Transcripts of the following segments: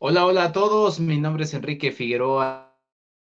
Hola, hola a todos. Mi nombre es Enrique Figueroa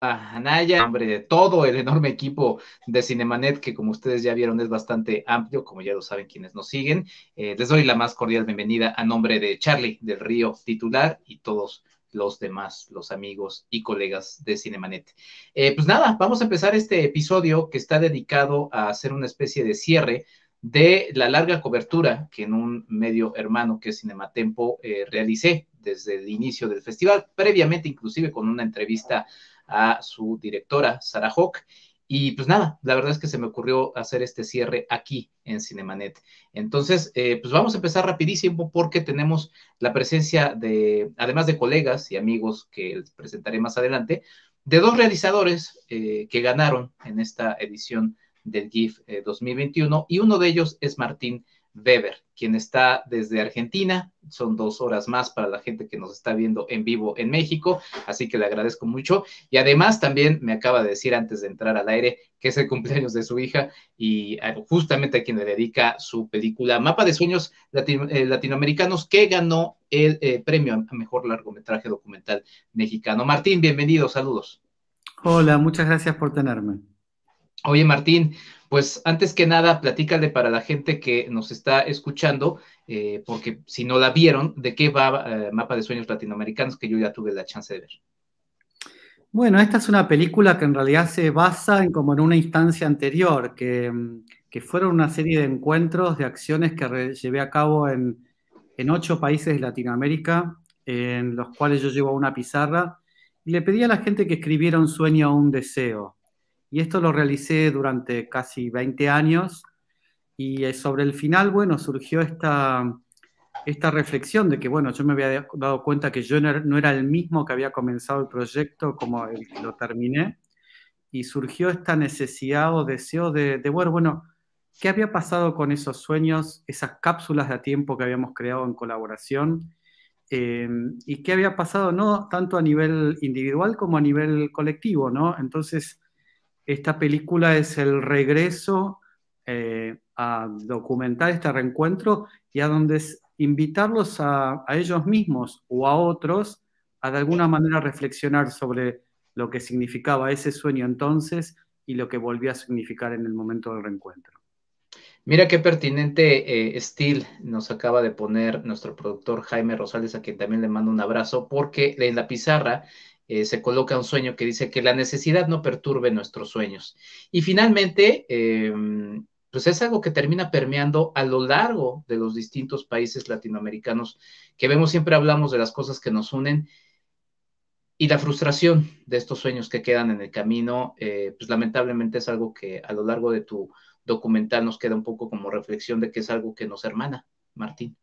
Anaya, en nombre de todo el enorme equipo de Cinemanet, que como ustedes ya vieron es bastante amplio, como ya lo saben quienes nos siguen. Eh, les doy la más cordial bienvenida a nombre de Charlie del Río titular y todos los demás, los amigos y colegas de Cinemanet. Eh, pues nada, vamos a empezar este episodio que está dedicado a hacer una especie de cierre de la larga cobertura que en un medio hermano que es Cinematempo eh, realicé desde el inicio del festival, previamente inclusive con una entrevista a su directora, Sara Hawk. Y pues nada, la verdad es que se me ocurrió hacer este cierre aquí en Cinemanet. Entonces, eh, pues vamos a empezar rapidísimo porque tenemos la presencia de, además de colegas y amigos que presentaré más adelante, de dos realizadores eh, que ganaron en esta edición del GIF 2021 eh, y uno de ellos es Martín Weber, quien está desde Argentina. Son dos horas más para la gente que nos está viendo en vivo en México, así que le agradezco mucho. Y además también me acaba de decir antes de entrar al aire que es el cumpleaños de su hija y eh, justamente a quien le dedica su película Mapa de Sueños eh, Latinoamericanos, que ganó el eh, premio a mejor largometraje documental mexicano. Martín, bienvenido, saludos. Hola, muchas gracias por tenerme. Oye, Martín, pues antes que nada, platícale para la gente que nos está escuchando, eh, porque si no la vieron, de qué va eh, Mapa de Sueños Latinoamericanos, que yo ya tuve la chance de ver. Bueno, esta es una película que en realidad se basa en como en una instancia anterior, que, que fueron una serie de encuentros, de acciones que llevé a cabo en, en ocho países de Latinoamérica, en los cuales yo llevo una pizarra, y le pedí a la gente que escribiera un sueño o un deseo. Y esto lo realicé durante casi 20 años y eh, sobre el final, bueno, surgió esta, esta reflexión de que, bueno, yo me había dado cuenta que yo no era el mismo que había comenzado el proyecto como el que lo terminé y surgió esta necesidad o deseo de, de bueno, bueno, ¿qué había pasado con esos sueños, esas cápsulas de tiempo que habíamos creado en colaboración? Eh, y qué había pasado no tanto a nivel individual como a nivel colectivo, ¿no? Entonces, esta película es el regreso eh, a documentar este reencuentro y a donde invitarlos a, ellos mismos o a otros a de alguna manera reflexionar sobre lo que significaba ese sueño entonces y lo que volvía a significar en el momento del reencuentro. Mira qué pertinente eh, nos acaba de poner nuestro productor Jaime Rosales, a quien también le mando un abrazo, porque en la pizarra eh, se coloca un sueño que dice que la necesidad no perturbe nuestros sueños. Y finalmente, em, pues es algo que termina permeando a lo largo de los distintos países latinoamericanos, que vemos siempre hablamos de las cosas que nos unen y la frustración de estos sueños que quedan en el camino, eh, pues lamentablemente es algo que a lo largo de tu documental nos queda un poco como reflexión de que es algo que nos hermana, Martín.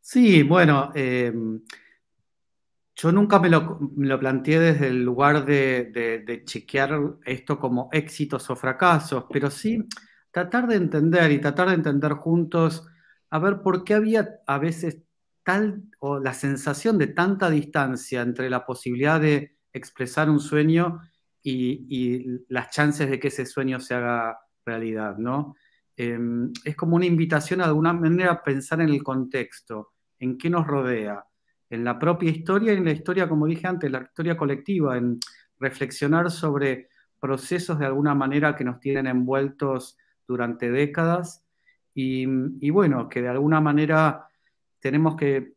Sí, bueno, eh, yo nunca me lo, planteé desde el lugar de, chequear esto como éxitos o fracasos, pero sí tratar de entender y tratar de entender juntos a ver por qué había a veces tal o la sensación de tanta distancia entre la posibilidad de expresar un sueño y, las chances de que ese sueño se haga realidad, ¿no? Em, es como una invitación de alguna manera a pensar en el contexto, en qué nos rodea en la propia historia y en la historia, como dije antes, la historia colectiva, en reflexionar sobre procesos de alguna manera que nos tienen envueltos durante décadas y, bueno, que de alguna manera tenemos que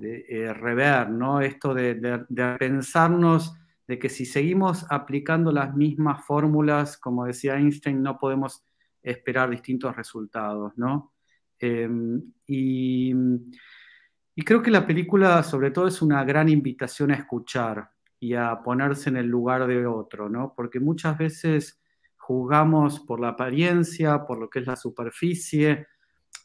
eh, rever, ¿no? Esto de, pensarnos de que si seguimos aplicando las mismas fórmulas, como decía Einstein, no podemos esperar distintos resultados, ¿no? Em, y y creo que la película sobre todo es una gran invitación a escuchar y a ponerse en el lugar de otro, ¿no? Porque muchas veces juzgamos por la apariencia, por lo que es la superficie,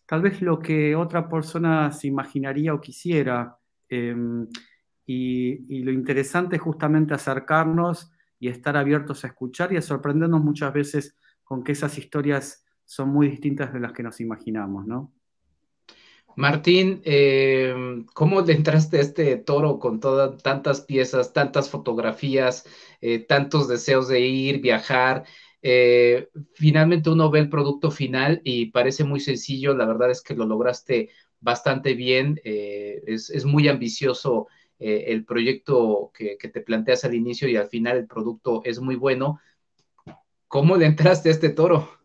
tal vez lo que otra persona se imaginaría o quisiera. Em, y, lo interesante es justamente acercarnos y estar abiertos a escuchar y a sorprendernos muchas veces con que esas historias son muy distintas de las que nos imaginamos, ¿no? Martín, eh, ¿cómo le entraste a este toro con todas tantas piezas, tantas fotografías, eh, tantos deseos de ir, viajar? Eh, finalmente uno ve el producto final y parece muy sencillo, la verdad es que lo lograste bastante bien, es, muy ambicioso el proyecto que, que te planteas al inicio y al final el producto es muy bueno. ¿Cómo le entraste a este toro?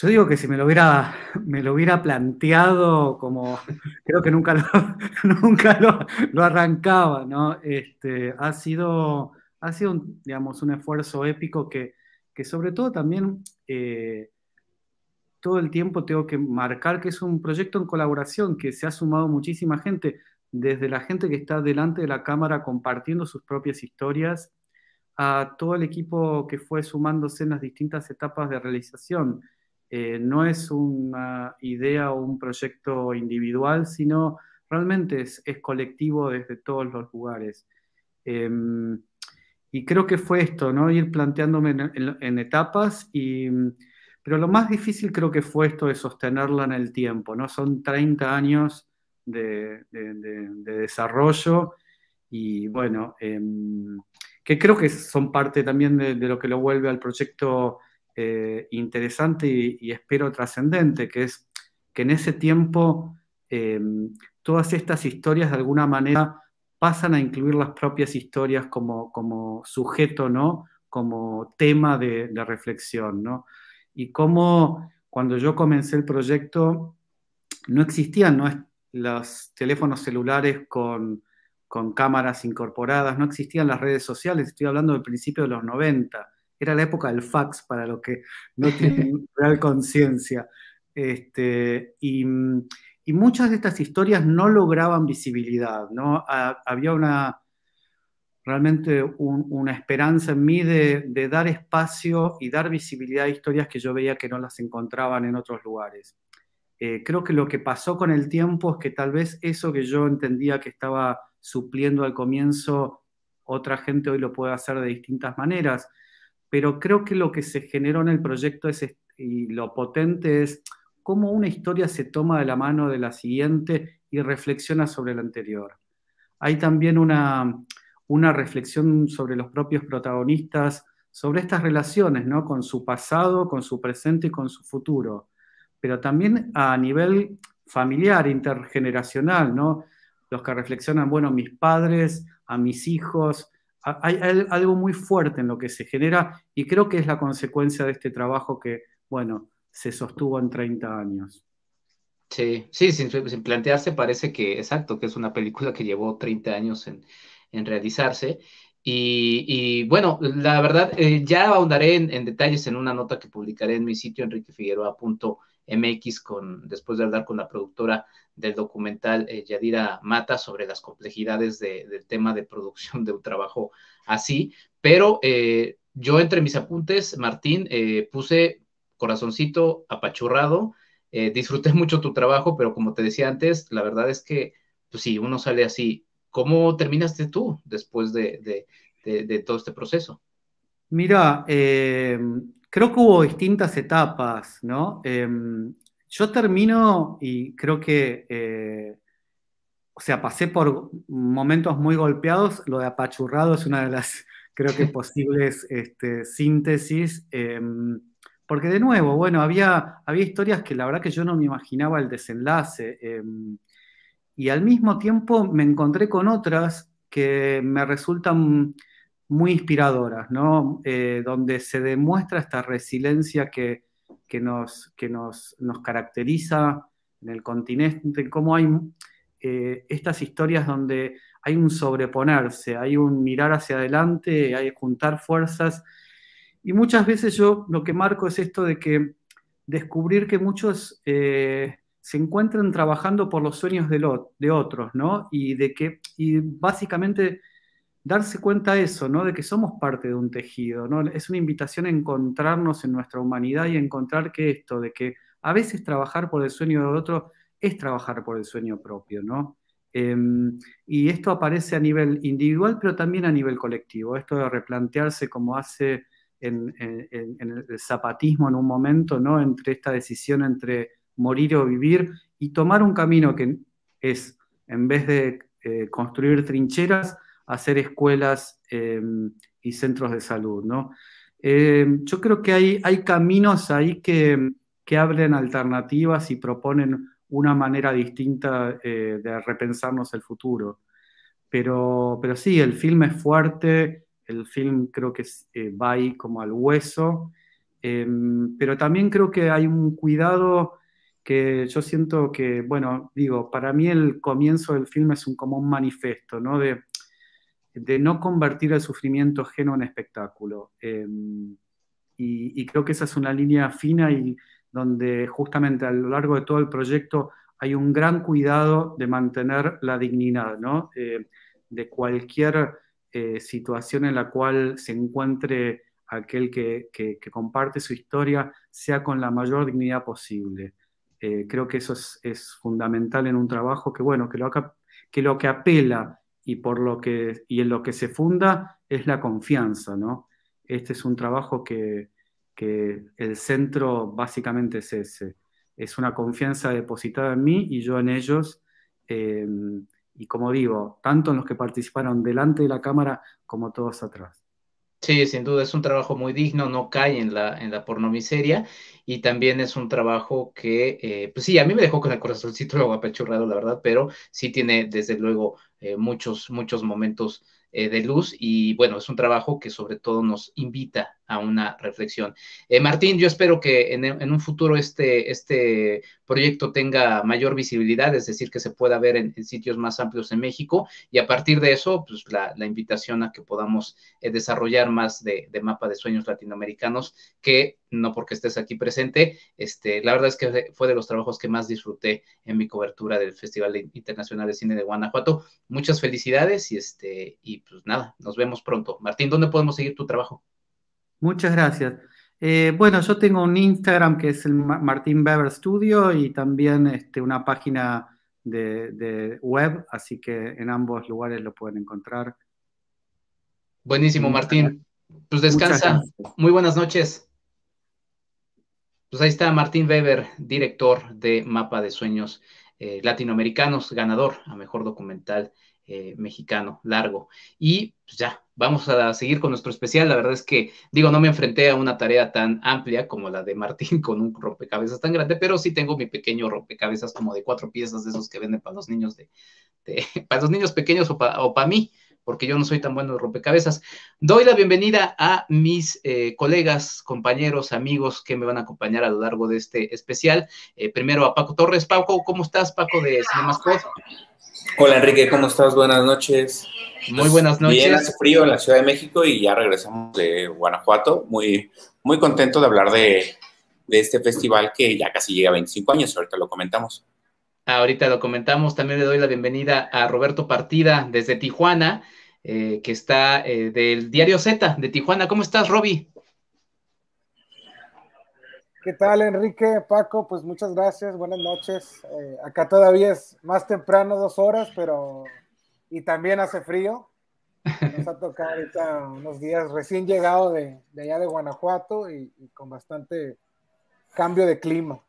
Yo digo que si me lo hubiera, me lo hubiera planteado como, creo que nunca lo, nunca lo, arrancaba, ¿no? Este, ha sido, ha sido un, digamos, un esfuerzo épico que, que sobre todo también eh, todo el tiempo tengo que marcar que es un proyecto en colaboración, que se ha sumado muchísima gente, desde la gente que está delante de la cámara compartiendo sus propias historias, a todo el equipo que fue sumándose en las distintas etapas de realización eh, no es una idea o un proyecto individual, sino realmente es, colectivo desde todos los lugares. Em, y creo que fue esto, ¿no? Ir planteándome en, etapas, y, pero lo más difícil creo que fue esto de sostenerla en el tiempo, ¿no? Son 30 años de, desarrollo y bueno, em, que creo que son parte también de, lo que lo vuelve al proyecto eh, interesante y, espero trascendente, que es que en ese tiempo eh, todas estas historias de alguna manera pasan a incluir las propias historias como, como sujeto, ¿no? Como tema de, reflexión, ¿no? Y cómo cuando yo comencé el proyecto no existían los teléfonos celulares con, con cámaras incorporadas, no existían las redes sociales, estoy hablando del principio de los 90 era la época del fax para los que no tienen real conciencia. Este, y, muchas de estas historias no lograban visibilidad, ¿no? había una, realmente una esperanza en mí de, dar espacio y dar visibilidad a historias que yo veía que no las encontraban en otros lugares. Eh, creo que lo que pasó con el tiempo es que tal vez eso que yo entendía que estaba supliendo al comienzo, otra gente hoy lo puede hacer de distintas maneras pero creo que lo que se generó en el proyecto es, y lo potente es cómo una historia se toma de la mano de la siguiente y reflexiona sobre la anterior. Hay también una, una reflexión sobre los propios protagonistas, sobre estas relaciones, ¿no? Con su pasado, con su presente y con su futuro. Pero también a nivel familiar, intergeneracional, ¿no? Los que reflexionan, bueno, mis padres, a mis hijos, hay, algo muy fuerte en lo que se genera y creo que es la consecuencia de este trabajo que, bueno, se sostuvo en 30 años. Sí, sí, sin, plantearse parece que, exacto, que es una película que llevó 30 años en, realizarse. Y, bueno, la verdad, eh, ya ahondaré en, detalles en una nota que publicaré en mi sitio enriquefigueroa.mx con, después de hablar con la productora del documental eh, Yadira Mata sobre las complejidades del tema de producción de un trabajo así, pero eh, yo entre mis apuntes, Martín, eh, puse corazoncito apachurrado, disfruté mucho tu trabajo, pero como te decía antes, la verdad es que, pues sí, uno sale así. ¿Cómo terminaste tú después de, de todo este proceso? Mira, creo que hubo distintas etapas, ¿no? Em, yo termino y creo que, eh, o sea, pasé por momentos muy golpeados, lo de apachurrado es una de las, creo que, posibles este, síntesis, em, porque de nuevo, bueno, había, había historias que la verdad que yo no me imaginaba el desenlace, em, y al mismo tiempo me encontré con otras que me resultan muy inspiradoras, ¿no? Eh, donde se demuestra esta resiliencia que, que nos, que nos, nos caracteriza en el continente, cómo hay eh, estas historias donde hay un sobreponerse, hay un mirar hacia adelante, hay juntar fuerzas. Y muchas veces yo lo que marco es esto de que descubrir que muchos eh, se encuentran trabajando por los sueños de, de otros, ¿no? Y de que, y básicamente darse cuenta de eso, ¿no? De que somos parte de un tejido, ¿no? Es una invitación a encontrarnos en nuestra humanidad y encontrar que esto, de que a veces trabajar por el sueño de otro es trabajar por el sueño propio, ¿no? Em, y esto aparece a nivel individual, pero también a nivel colectivo. Esto de replantearse como hace en, el zapatismo en un momento, ¿no? Entre esta decisión entre morir o vivir y tomar un camino que es, en vez de eh, construir trincheras, hacer escuelas em, y centros de salud, ¿no? Em, yo creo que hay, hay caminos ahí que, que abren alternativas y proponen una manera distinta eh, de repensarnos el futuro. Pero, pero sí, el film es fuerte, el film creo que eh, va ahí como al hueso, em, pero también creo que hay un cuidado que yo siento que, bueno, digo, para mí el comienzo del film es un, como un manifiesto, ¿no? De, de no convertir el sufrimiento ajeno en espectáculo. Em, y, creo que esa es una línea fina y donde justamente a lo largo de todo el proyecto hay un gran cuidado de mantener la dignidad, ¿no? Eh, de cualquier eh, situación en la cual se encuentre aquel que, comparte su historia, sea con la mayor dignidad posible. Eh, creo que eso es, fundamental en un trabajo que, bueno, que lo, que lo que apela y, por lo que, y en lo que se funda es la confianza, ¿no? Este es un trabajo que, que el centro básicamente es ese. Es una confianza depositada en mí y yo en ellos. Em, y como digo, tanto en los que participaron delante de la cámara como todos atrás. Sí, sin duda es un trabajo muy digno, no cae en la, en la pornomiseria y también es un trabajo que, eh, pues sí, a mí me dejó con el corazoncito luego apachurrado, la verdad, pero sí tiene desde luego eh, muchos, muchos momentos eh, de luz y bueno, es un trabajo que sobre todo nos invita a una reflexión. Eh, Martín, yo espero que en, un futuro este, este proyecto tenga mayor visibilidad, es decir, que se pueda ver en, sitios más amplios en México y a partir de eso, pues la, invitación a que podamos eh, desarrollar más de, mapa de sueños latinoamericanos, que no porque estés aquí presente, este, la verdad es que fue de los trabajos que más disfruté en mi cobertura del Festival Internacional de Cine de Guanajuato. Muchas felicidades y, este, y pues nada, nos vemos pronto. Martín, ¿dónde podemos seguir tu trabajo? Muchas gracias. Eh, bueno, yo tengo un Instagram que es el Martín Beber Studio y también este, una página de, web, así que en ambos lugares lo pueden encontrar. Buenísimo, Martín. Pues descansa. Muy buenas noches. Pues ahí está Martín Weber, director de Mapa de Sueños eh, Latinoamericanos, ganador a Mejor Documental eh, mexicano largo. Y pues ya, vamos a seguir con nuestro especial. La verdad es que, digo, no me enfrenté a una tarea tan amplia como la de Martín con un rompecabezas tan grande, pero sí tengo mi pequeño rompecabezas como de cuatro piezas de esos que venden para los niños de, para los niños pequeños o para mí porque yo no soy tan bueno de rompecabezas. Doy la bienvenida a mis eh, colegas, compañeros, amigos que me van a acompañar a lo largo de este especial. Eh, primero a Paco Torres. Paco, ¿cómo estás, Paco de Cinemascot? Hola Enrique, ¿cómo estás? Buenas noches. Muy buenas noches. Bien, hace frío en la Ciudad de México y ya regresamos de Guanajuato. Muy, muy contento de hablar de, este festival que ya casi llega a 25 años, ahorita lo comentamos. Ahorita lo comentamos, también le doy la bienvenida a Roberto Partida desde Tijuana, eh, que está eh, del Diario Z de Tijuana. ¿Cómo estás, Roby? ¿Qué tal, Enrique? Paco, pues muchas gracias, buenas noches. Eh, acá todavía es más temprano, dos horas, pero y también hace frío. Nos ha tocado ahorita unos días recién llegado de, allá de Guanajuato y, con bastante cambio de clima.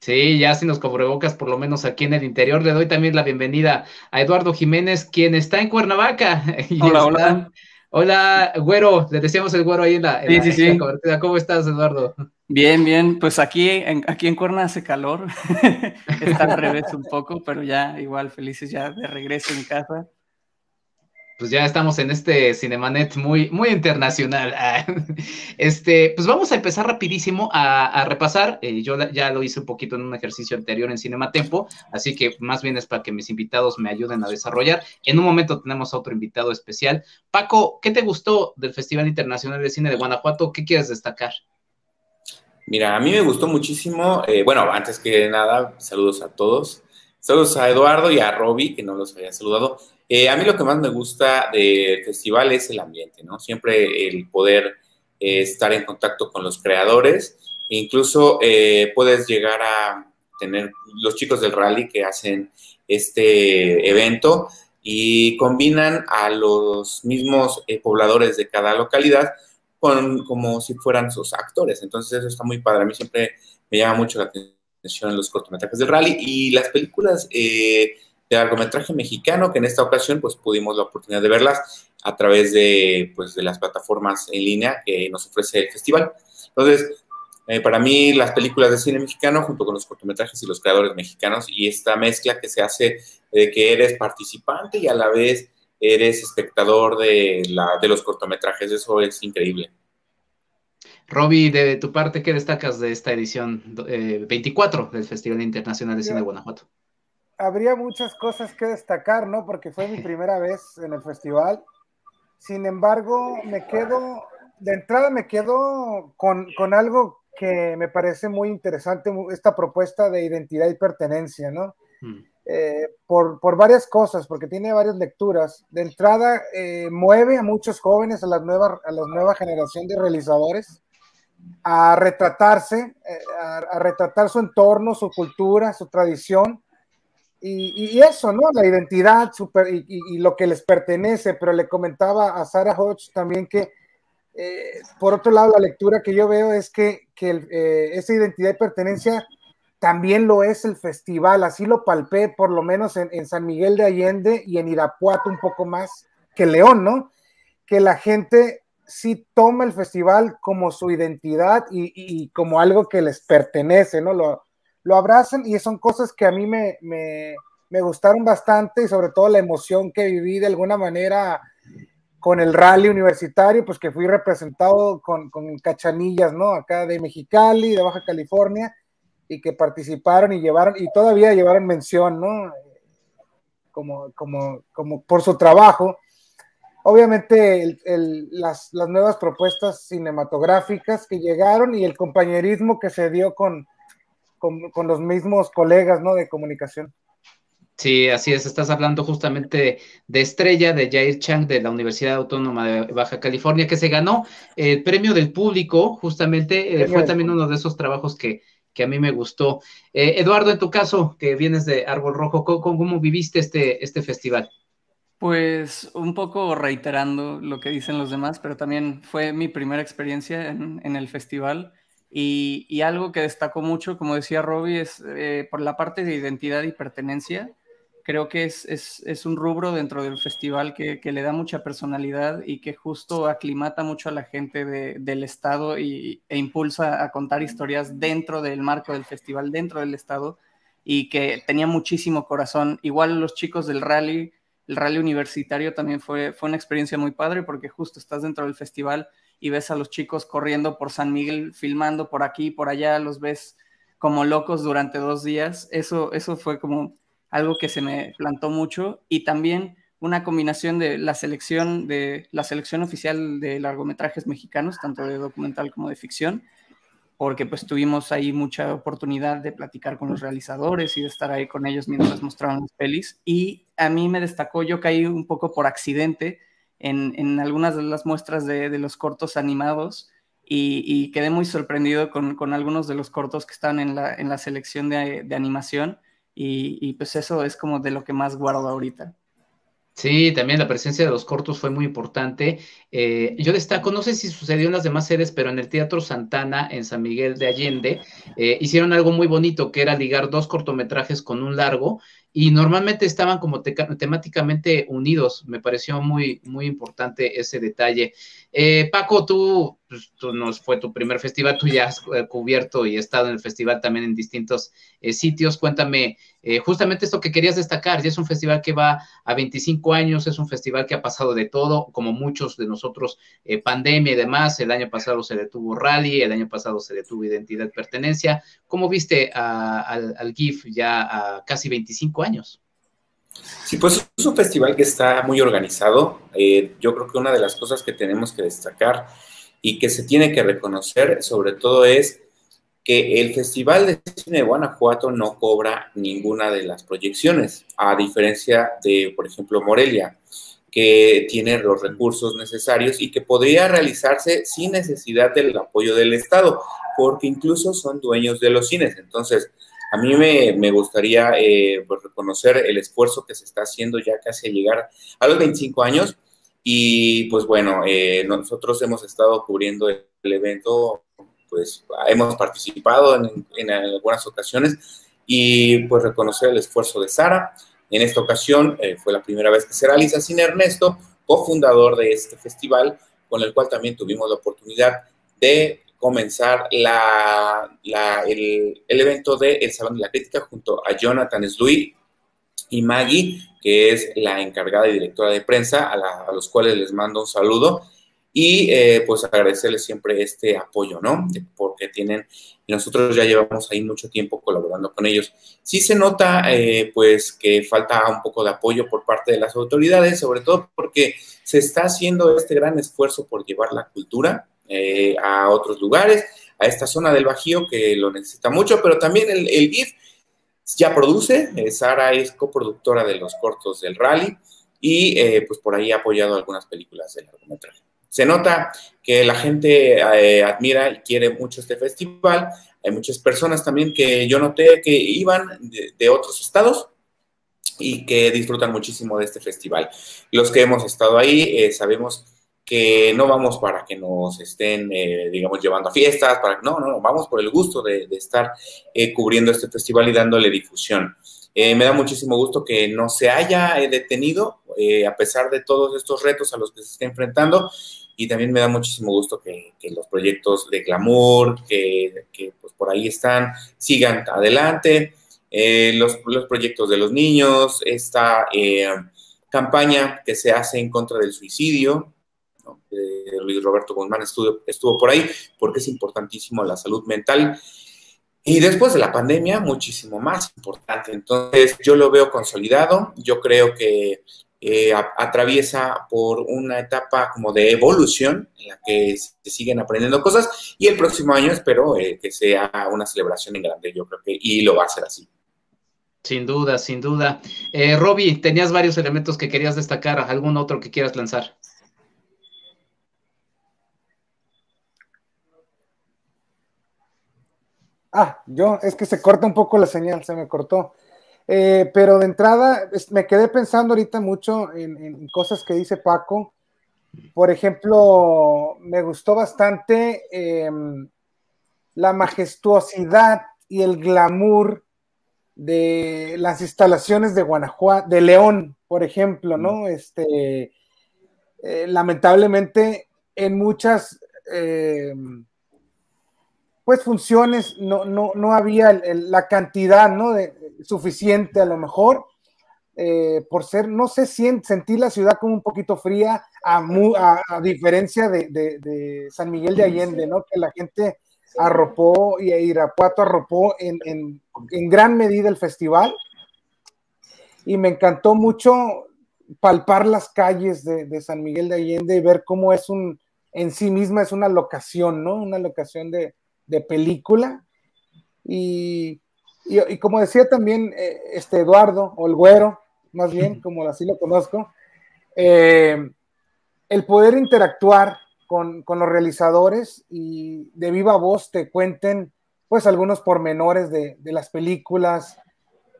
Sí, ya sin los cubrebocas, por lo menos aquí en el interior. Le doy también la bienvenida a Eduardo Jiménez, quien está en Cuernavaca. hola, hola. Hola, güero. Le decíamos el güero ahí en la, sí, sí, sí. ¿Cómo estás, Eduardo? Bien, bien, pues aquí en, aquí en Cuerna hace calor, está al revés un poco, pero ya igual felices ya de regreso en casa. Pues ya estamos en este Cinemanet muy, muy internacional. Este, pues vamos a empezar rapidísimo a, repasar. Eh, yo ya lo hice un poquito en un ejercicio anterior en Cinematempo, así que más bien es para que mis invitados me ayuden a desarrollar. En un momento tenemos a otro invitado especial. Paco, ¿qué te gustó del Festival Internacional de Cine de Guanajuato? ¿Qué quieres destacar? Mira, a mí me gustó muchísimo. Eh, bueno, antes que nada, saludos a todos. Saludos a Eduardo y a Roby, que no los había saludado. Eh, a mí lo que más me gusta del festival es el ambiente, ¿no? Siempre el poder eh, estar en contacto con los creadores. incluso puedes llegar a tener los chicos del rally que hacen este evento y combinan a los mismos eh, pobladores de cada localidad con, como si fueran sus actores. Entonces eso está muy padre. A mí siempre me llama mucho la atención los cortometrajes del rally y las películas eh, de largometraje mexicano, que en esta ocasión pues pudimos la oportunidad de verlas a través de, pues, de las plataformas en línea que nos ofrece el festival. Entonces, eh, para mí las películas de cine mexicano junto con los cortometrajes y los creadores mexicanos y esta mezcla que se hace de que eres participante y a la vez eres espectador de, la, de los cortometrajes, eso es increíble. Roby, de tu parte, ¿qué destacas de esta edición 24 eh, del Festival Internacional de Cine de Guanajuato? Habría muchas cosas que destacar, ¿no? Porque fue mi primera vez en el festival. Sin embargo, me quedo, de entrada me quedo con, con algo que me parece muy interesante esta propuesta de identidad y pertenencia, ¿no? Mm. Eh, por, por, varias cosas, porque tiene varias lecturas. De entrada, eh, mueve a muchos jóvenes, a, las nuevas, a la nueva generación de realizadores, a retratarse, eh, a, retratar su entorno, su cultura, su tradición, y, eso, ¿no? La identidad super, y, lo que les pertenece, pero le comentaba a Sarah Hodge también que eh, por otro lado, la lectura que yo veo es que, eh, esa identidad y pertenencia también lo es el festival, así lo palpé por lo menos en, San Miguel de Allende y en Irapuato un poco más que León, ¿no? Que la gente sí toma el festival como su identidad y, como algo que les pertenece, ¿no? Lo, lo abrazan y son cosas que a mí me, me, me gustaron bastante y sobre todo la emoción que viví de alguna manera con el rally universitario, pues que fui representado con, con, cachanillas, ¿no? Acá de Mexicali, de Baja California, y que participaron y llevaron, y todavía llevaron mención, ¿no? Como, como, como por su trabajo. Obviamente las, las, nuevas propuestas cinematográficas que llegaron y el compañerismo que se dio con, con, con los mismos colegas, ¿no? De comunicación. Sí, así es, estás hablando justamente de Estrella, de Jair Chang, de la Universidad Autónoma de Baja California, que se ganó el premio del público, justamente, eh, fue también uno de esos trabajos que, que a mí me gustó. Eh, Eduardo, en tu caso, que vienes de Árbol Rojo, ¿cómo, viviste este, este festival? Pues un poco reiterando lo que dicen los demás, pero también fue mi primera experiencia en, el festival. Y, algo que destacó mucho, como decía Robbie, es eh, por la parte de identidad y pertenencia creo que es, un rubro dentro del festival que, le da mucha personalidad y que justo aclimata mucho a la gente de, del estado y, e impulsa a contar historias dentro del marco del festival, dentro del estado, y que tenía muchísimo corazón. Igual los chicos del rally, el rally universitario también fue, fue una experiencia muy padre porque justo estás dentro del festival y ves a los chicos corriendo por San Miguel, filmando por aquí, por allá, los ves como locos durante dos días. Eso, eso fue como algo que se me plantó mucho y también una combinación de la selección de la selección oficial de largometrajes mexicanos, tanto de documental como de ficción, porque pues tuvimos ahí mucha oportunidad de platicar con los realizadores y de estar ahí con ellos mientras mostraban las pelis. Y a mí me destacó, yo caí un poco por accidente en, en algunas de las muestras de, de los cortos animados y, y, quedé muy sorprendido con, con, algunos de los cortos que están en la, en la selección de, de animación y, pues eso es como de lo que más guardo ahorita. Sí, también la presencia de los cortos fue muy importante. Eh, yo destaco, no sé si sucedió en las demás sedes, pero en el Teatro Santana, en San Miguel de Allende, eh, hicieron algo muy bonito, que era ligar dos cortometrajes con un largo, y normalmente estaban como temáticamente unidos. Me pareció muy, muy importante ese detalle. Eh, Paco, tú, pues, tú nos fue tu primer festival, tú ya has eh, cubierto y estado en el festival también en distintos eh, sitios. Cuéntame justamente esto que querías destacar. Ya es un festival que va a 25 años, es un festival que ha pasado de todo, como muchos de nosotros, pandemia y demás. El año pasado se detuvo Rally, el año pasado se detuvo Identidad Pertenencia. ¿Cómo viste al, al GIF ya a casi 25 años? Sí, pues es un festival que está muy organizado. Eh, yo creo que una de las cosas que tenemos que destacar y que se tiene que reconocer sobre todo es que el Festival de Cine de Guanajuato no cobra ninguna de las proyecciones, a diferencia de, por ejemplo, Morelia, que tiene los recursos necesarios y que podría realizarse sin necesidad del apoyo del Estado, porque incluso son dueños de los cines. Entonces, A mí me, gustaría eh, pues, reconocer el esfuerzo que se está haciendo ya casi a llegar a los 25 años. Y pues bueno, eh, nosotros hemos estado cubriendo el, evento, pues hemos participado en, algunas ocasiones y pues reconocer el esfuerzo de Sara. En esta ocasión eh, fue la primera vez que se realiza sin Ernesto, cofundador de este festival, con el cual también tuvimos la oportunidad de comenzar la, el, evento de El Salón de la Crítica junto a Jonathan Sluy y Maggie, que es la encargada y directora de prensa, a, los cuales les mando un saludo y eh, pues agradecerles siempre este apoyo, ¿no? Porque tienen, nosotros ya llevamos ahí mucho tiempo colaborando con ellos. Sí se nota eh, pues que falta un poco de apoyo por parte de las autoridades, sobre todo porque se está haciendo este gran esfuerzo por llevar la cultura eh, a otros lugares, a esta zona del Bajío que lo necesita mucho, pero también el, el GIF ya produce, eh, Sara es coproductora de los cortos del rally y eh, pues por ahí ha apoyado algunas películas de largometraje. Se nota que la gente admira y quiere mucho este festival. Hay muchas personas también que yo noté que iban de otros estados y que disfrutan muchísimo de este festival. Los que hemos estado ahí sabemos que no vamos para que nos estén, eh, digamos, llevando a fiestas, para no, no, no, vamos por el gusto de, estar eh, cubriendo este festival y dándole difusión. Eh, me da muchísimo gusto que no se haya detenido, a pesar de todos estos retos a los que se está enfrentando, y también me da muchísimo gusto que, los proyectos de glamour, que, pues por ahí están, sigan adelante, los, los, proyectos de los niños, esta campaña que se hace en contra del suicidio, Luis Roberto Guzmán estuvo, estuvo por ahí, porque es importantísimo la salud mental. Y después de la pandemia, muchísimo más importante. Entonces, yo lo veo consolidado. Yo creo que eh, atraviesa por una etapa como de evolución en la que se siguen aprendiendo cosas. Y el próximo año espero eh, que sea una celebración en grande, yo creo que, y lo va a ser así. Sin duda, sin duda. Eh, tenías varios elementos que querías destacar. ¿Algún otro que quieras lanzar? Ah, yo, es que se corta un poco la señal, se me cortó. Eh, pero de entrada, me quedé pensando ahorita mucho en, cosas que dice Paco. Por ejemplo, me gustó bastante em, la majestuosidad y el glamour de las instalaciones de Guanajuato, de León, por ejemplo, ¿no? Este, eh, lamentablemente, en muchas em, pues funciones, no, no, no había la cantidad ¿no? de, suficiente a lo mejor, eh, por ser, no sé, sentí la ciudad como un poquito fría, a, a, diferencia de, San Miguel de Allende, ¿no? que la gente arropó y Irapuato arropó en, en, gran medida el festival. Y me encantó mucho palpar las calles de, de San Miguel de Allende y ver cómo es un, en sí misma es una locación, ¿no? Una locación de, de película. Y, y, como decía también eh, este Eduardo, o el güero, más bien, como así lo conozco, eh, el poder interactuar con, con, los realizadores y de viva voz te cuenten pues algunos pormenores de, de las películas,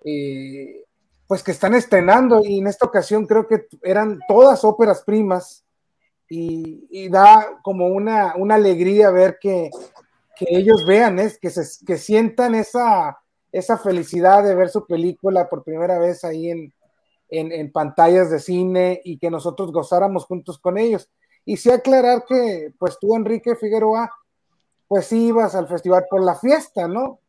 eh, pues que están estrenando. Y en esta ocasión creo que eran todas óperas primas. Y, y da como una, una alegría ver que que ellos vean, es, que, se, que sientan esa, esa felicidad de ver su película por primera vez ahí en, en, pantallas de cine y que nosotros gozáramos juntos con ellos. Y sí aclarar que, pues tú, Enrique Figueroa, pues ibas al festival por la fiesta, ¿no?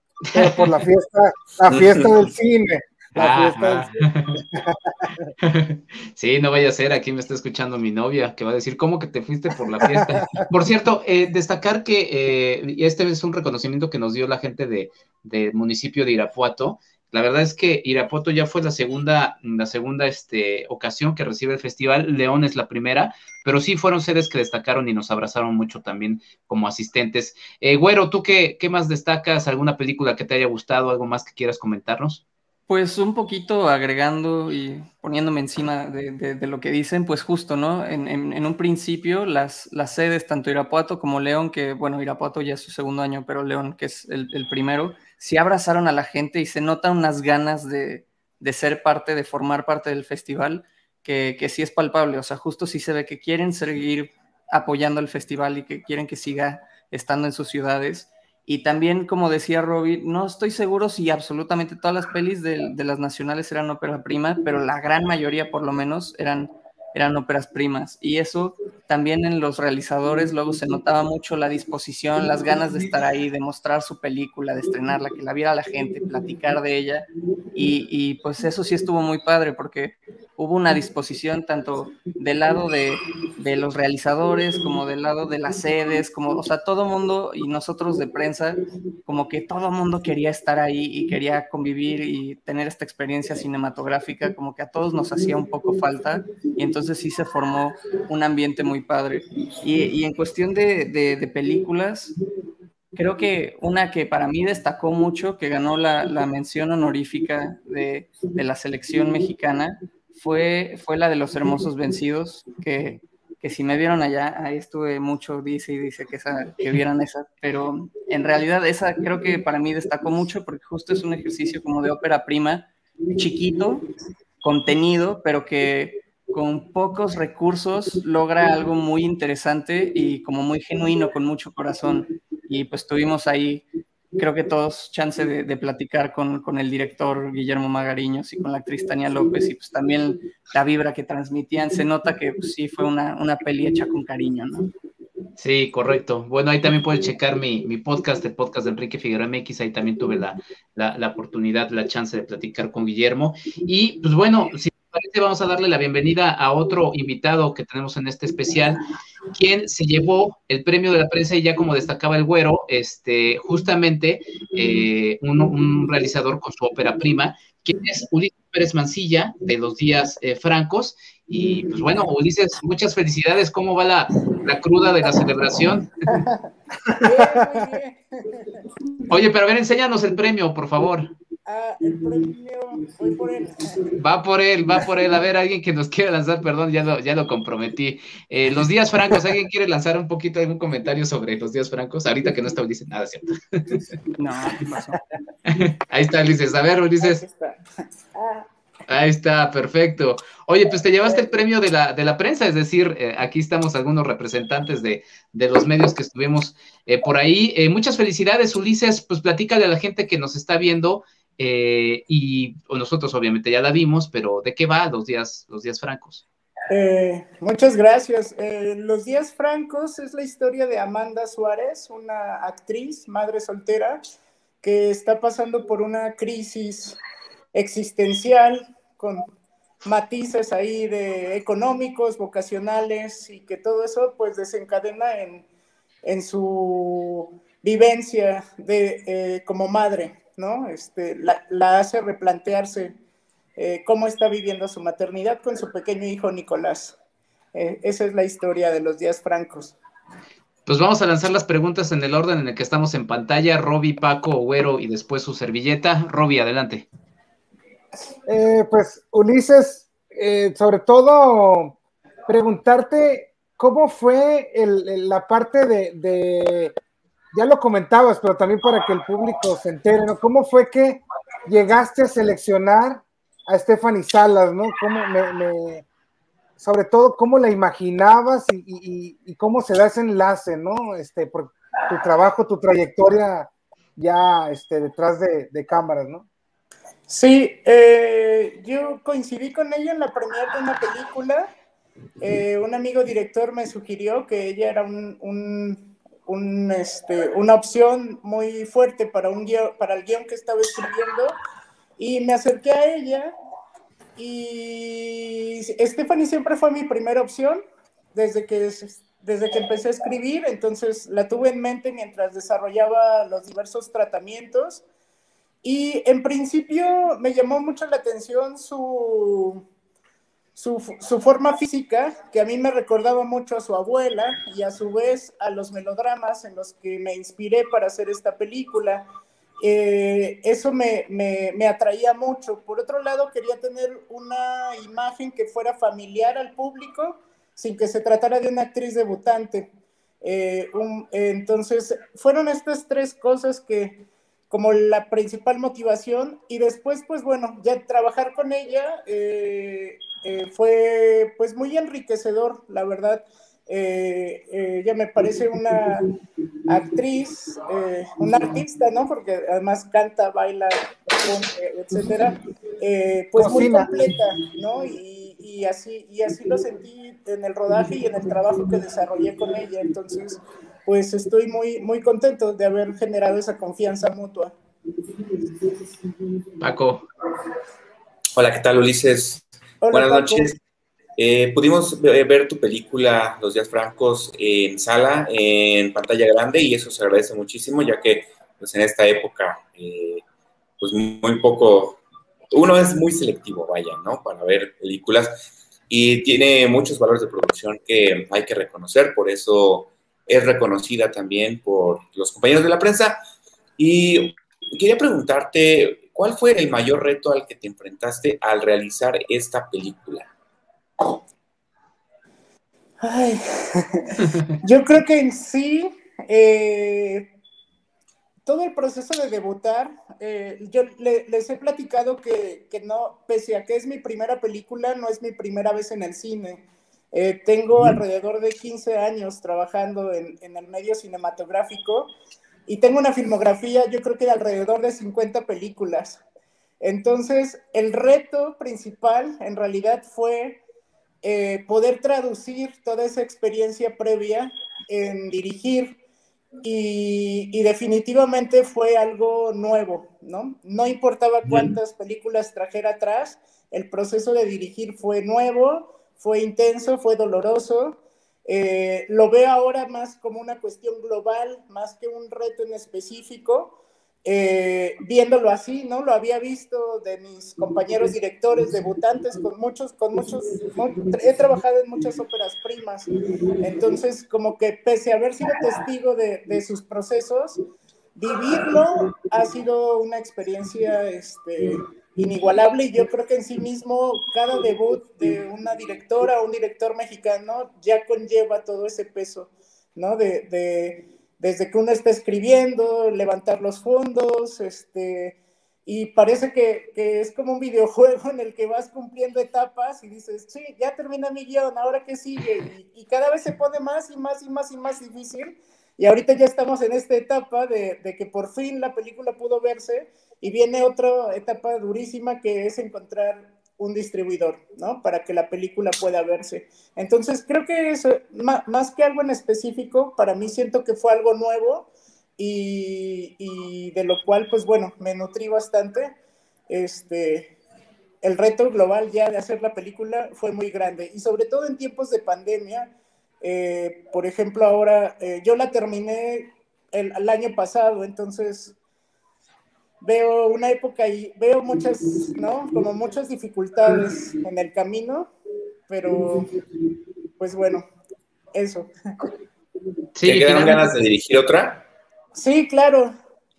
por la fiesta, la fiesta del cine. sí, no vaya a ser, aquí me está escuchando mi novia, que va a decir, ¿cómo que te fuiste por la fiesta? Por cierto, eh, destacar que eh, este es un reconocimiento que nos dio la gente del de municipio de Irapuato. La verdad es que Irapuato ya fue la segunda, la segunda este, ocasión que recibe el festival, León es la primera, pero sí fueron sedes que destacaron y nos abrazaron mucho también como asistentes. Eh, Güero, ¿tú qué, qué más destacas? ¿Alguna película que te haya gustado? ¿Algo más que quieras comentarnos? Pues un poquito agregando y poniéndome encima de, lo que dicen, pues justo, ¿no? En, un principio las, sedes, tanto Irapuato como León, que bueno, Irapuato ya es su segundo año, pero León, que es el, primero, sí abrazaron a la gente y se notan unas ganas de, ser parte, de formar parte del festival, que, que sí es palpable, o sea, justo sí se ve que quieren seguir apoyando el festival y que quieren que siga estando en sus ciudades. Y también, como decía Robbie, no estoy seguro si absolutamente todas las pelis de, de las nacionales eran ópera prima, pero la gran mayoría por lo menos eran eran óperas primas. Y eso también en los realizadores luego se notaba mucho la disposición, las ganas de estar ahí, de mostrar su película, de estrenarla, que la viera la gente, platicar de ella. Y, y pues eso sí estuvo muy padre porque hubo una disposición tanto del lado de, de, los realizadores como del lado de las sedes, como, o sea, todo mundo y nosotros de prensa, como que todo mundo quería estar ahí y quería convivir y tener esta experiencia cinematográfica, como que a todos nos hacía un poco falta y entonces sí se formó un ambiente muy padre. Y, y en cuestión de, de, de, películas, creo que una que para mí destacó mucho, que ganó la, la mención honorífica de, de la selección mexicana, fue, fue la de los hermosos vencidos, que, que si me vieron allá, ahí estuve mucho, dice y dice que, esa, que vieran esa, pero en realidad esa creo que para mí destacó mucho porque justo es un ejercicio como de ópera prima, chiquito, contenido, pero que con pocos recursos logra algo muy interesante y como muy genuino, con mucho corazón. Y pues tuvimos ahí creo que todos chance de, platicar con, con, el director Guillermo Magariños y con la actriz Tania López y pues también la vibra que transmitían, se nota que pues, sí fue una, una peli hecha con cariño, ¿no? Sí, correcto. Bueno, ahí también puedes checar mi, mi, podcast, el podcast de Enrique Figueroa MX. Ahí también tuve la, la, la, oportunidad, la chance de platicar con Guillermo. Y pues bueno, si parece, vamos a darle la bienvenida a otro invitado que tenemos en este especial, quien se llevó el premio de la prensa y ya como destacaba el güero, este, justamente eh, un, un, realizador con su ópera prima, quien es Ulises Pérez Mancilla, de los días eh, francos. Y pues bueno, Ulises, muchas felicidades. ¿Cómo va la, la cruda de la celebración? Oye, pero a ver, enséñanos el premio, por favor. Ah, el premio, voy por él. Va por él, va por él. A ver, alguien que nos quiera lanzar, perdón, ya lo, ya lo comprometí. Eh, los días francos, ¿alguien quiere lanzar un poquito algún comentario sobre los días francos? Ahorita que no está Ulises, nada, ¿cierto? No, ¿qué pasó? Ahí está Ulises. A ver, Ulises. Ahí está. Ah. Ahí está, perfecto. Oye, pues te llevaste el premio de la, de la prensa, es decir, eh, aquí estamos algunos representantes de, de, los medios que estuvimos eh, por ahí. Eh, muchas felicidades, Ulises. Pues platícale a la gente que nos está viendo eh, y nosotros obviamente ya la vimos, pero ¿de qué va los días, los días francos? Eh, muchas gracias. Eh, los días francos es la historia de Amanda Suárez, una actriz, madre soltera, que está pasando por una crisis existencial con matices ahí de económicos, vocacionales y que todo eso pues desencadena en, en su vivencia de, como madre. ¿No? Este, la, la hace replantearse eh, cómo está viviendo su maternidad con su pequeño hijo Nicolás. Eh, esa es la historia de los días francos. Pues vamos a lanzar las preguntas en el orden en el que estamos en pantalla. Roby, Paco, Güero y después su servilleta. Roby, adelante. Eh, pues, Ulises, eh, sobre todo preguntarte cómo fue el, el, la parte de, de ya lo comentabas, pero también para que el público se entere, ¿no? ¿Cómo fue que llegaste a seleccionar a Stephanie Salas, ¿no? ¿Cómo me, me, sobre todo, cómo la imaginabas y, cómo se da ese enlace, ¿no? Este, por tu trabajo, tu trayectoria ya este, detrás de, cámaras, ¿no? Sí, eh, yo coincidí con ella en la premiere de una película. Eh, un amigo director me sugirió que ella era un un, este, una opción muy fuerte para, un guion, para el guion que estaba escribiendo. Y me acerqué a ella y Stephanie siempre fue mi primera opción desde que, desde que empecé a escribir, entonces la tuve en mente mientras desarrollaba los diversos tratamientos. Y en principio me llamó mucho la atención su, su, su, forma física, que a mí me recordaba mucho a su abuela y a su vez a los melodramas en los que me inspiré para hacer esta película. Eh, eso me, me, me, atraía mucho. Por otro lado, quería tener una imagen que fuera familiar al público, sin que se tratara de una actriz debutante. Eh, entonces, fueron estas tres cosas que, como la principal motivación y después, pues bueno, ya trabajar con ella eh, eh, fue pues muy enriquecedor, la verdad. Eh, ella me parece una actriz, una artista, ¿no? Porque además canta, baila, etcétera, pues muy completa, ¿no? Y, y, así, y así lo sentí en el rodaje y en el trabajo que desarrollé con ella. Entonces, pues estoy muy, muy contento de haber generado esa confianza mutua. Paco. Hola, ¿qué tal, Ulises? Buenas noches. Eh, pudimos ver tu película Los Días Francos en sala, en pantalla grande, y eso se agradece muchísimo, ya que pues, en esta época, eh, pues muy poco, uno es muy selectivo, vaya, ¿no? Para ver películas, y tiene muchos valores de producción que hay que reconocer, por eso es reconocida también por los compañeros de la prensa. Y quería preguntarte, ¿cuál fue el mayor reto al que te enfrentaste al realizar esta película? Ay, yo creo que en sí, eh, todo el proceso de debutar, eh, yo les he platicado que, que, no, pese a que es mi primera película, no es mi primera vez en el cine. Eh, tengo alrededor de 15 años trabajando en, el medio cinematográfico y tengo una filmografía, yo creo que de alrededor de 50 películas. Entonces, el reto principal en realidad fue eh, poder traducir toda esa experiencia previa en dirigir y, y, definitivamente fue algo nuevo, ¿no? No importaba cuántas películas trajera atrás, el proceso de dirigir fue nuevo, fue intenso, fue doloroso. Eh, lo veo ahora más como una cuestión global, más que un reto en específico. Eh, viéndolo así, ¿no? Lo había visto de mis compañeros directores, debutantes, con muchos, con muchos, he trabajado en muchas óperas primas, entonces como que pese a haber sido testigo de, de sus procesos, vivirlo ha sido una experiencia, este, inigualable y yo creo que en sí mismo cada debut de una directora o un director mexicano ya conlleva todo ese peso, ¿no? De, desde que uno está escribiendo, levantar los fondos, este, y parece que, es como un videojuego en el que vas cumpliendo etapas y dices, sí, ya termina mi guion, ahora qué sigue, y, cada vez se pone más y más y más y más difícil, y ahorita ya estamos en esta etapa de, de que por fin la película pudo verse y viene otra etapa durísima que es encontrar un distribuidor, ¿no? Para que la película pueda verse. Entonces, creo que eso, más, que algo en específico, para mí siento que fue algo nuevo y, de lo cual, pues bueno, me nutrí bastante. Este, el reto global ya de hacer la película fue muy grande y sobre todo en tiempos de pandemia. Eh, por ejemplo, ahora eh, yo la terminé el año pasado, entonces veo una época y veo muchas, ¿no? Como muchas dificultades en el camino, pero pues bueno, eso. Sí, ¿Te ganas de dirigir otra? Sí, claro,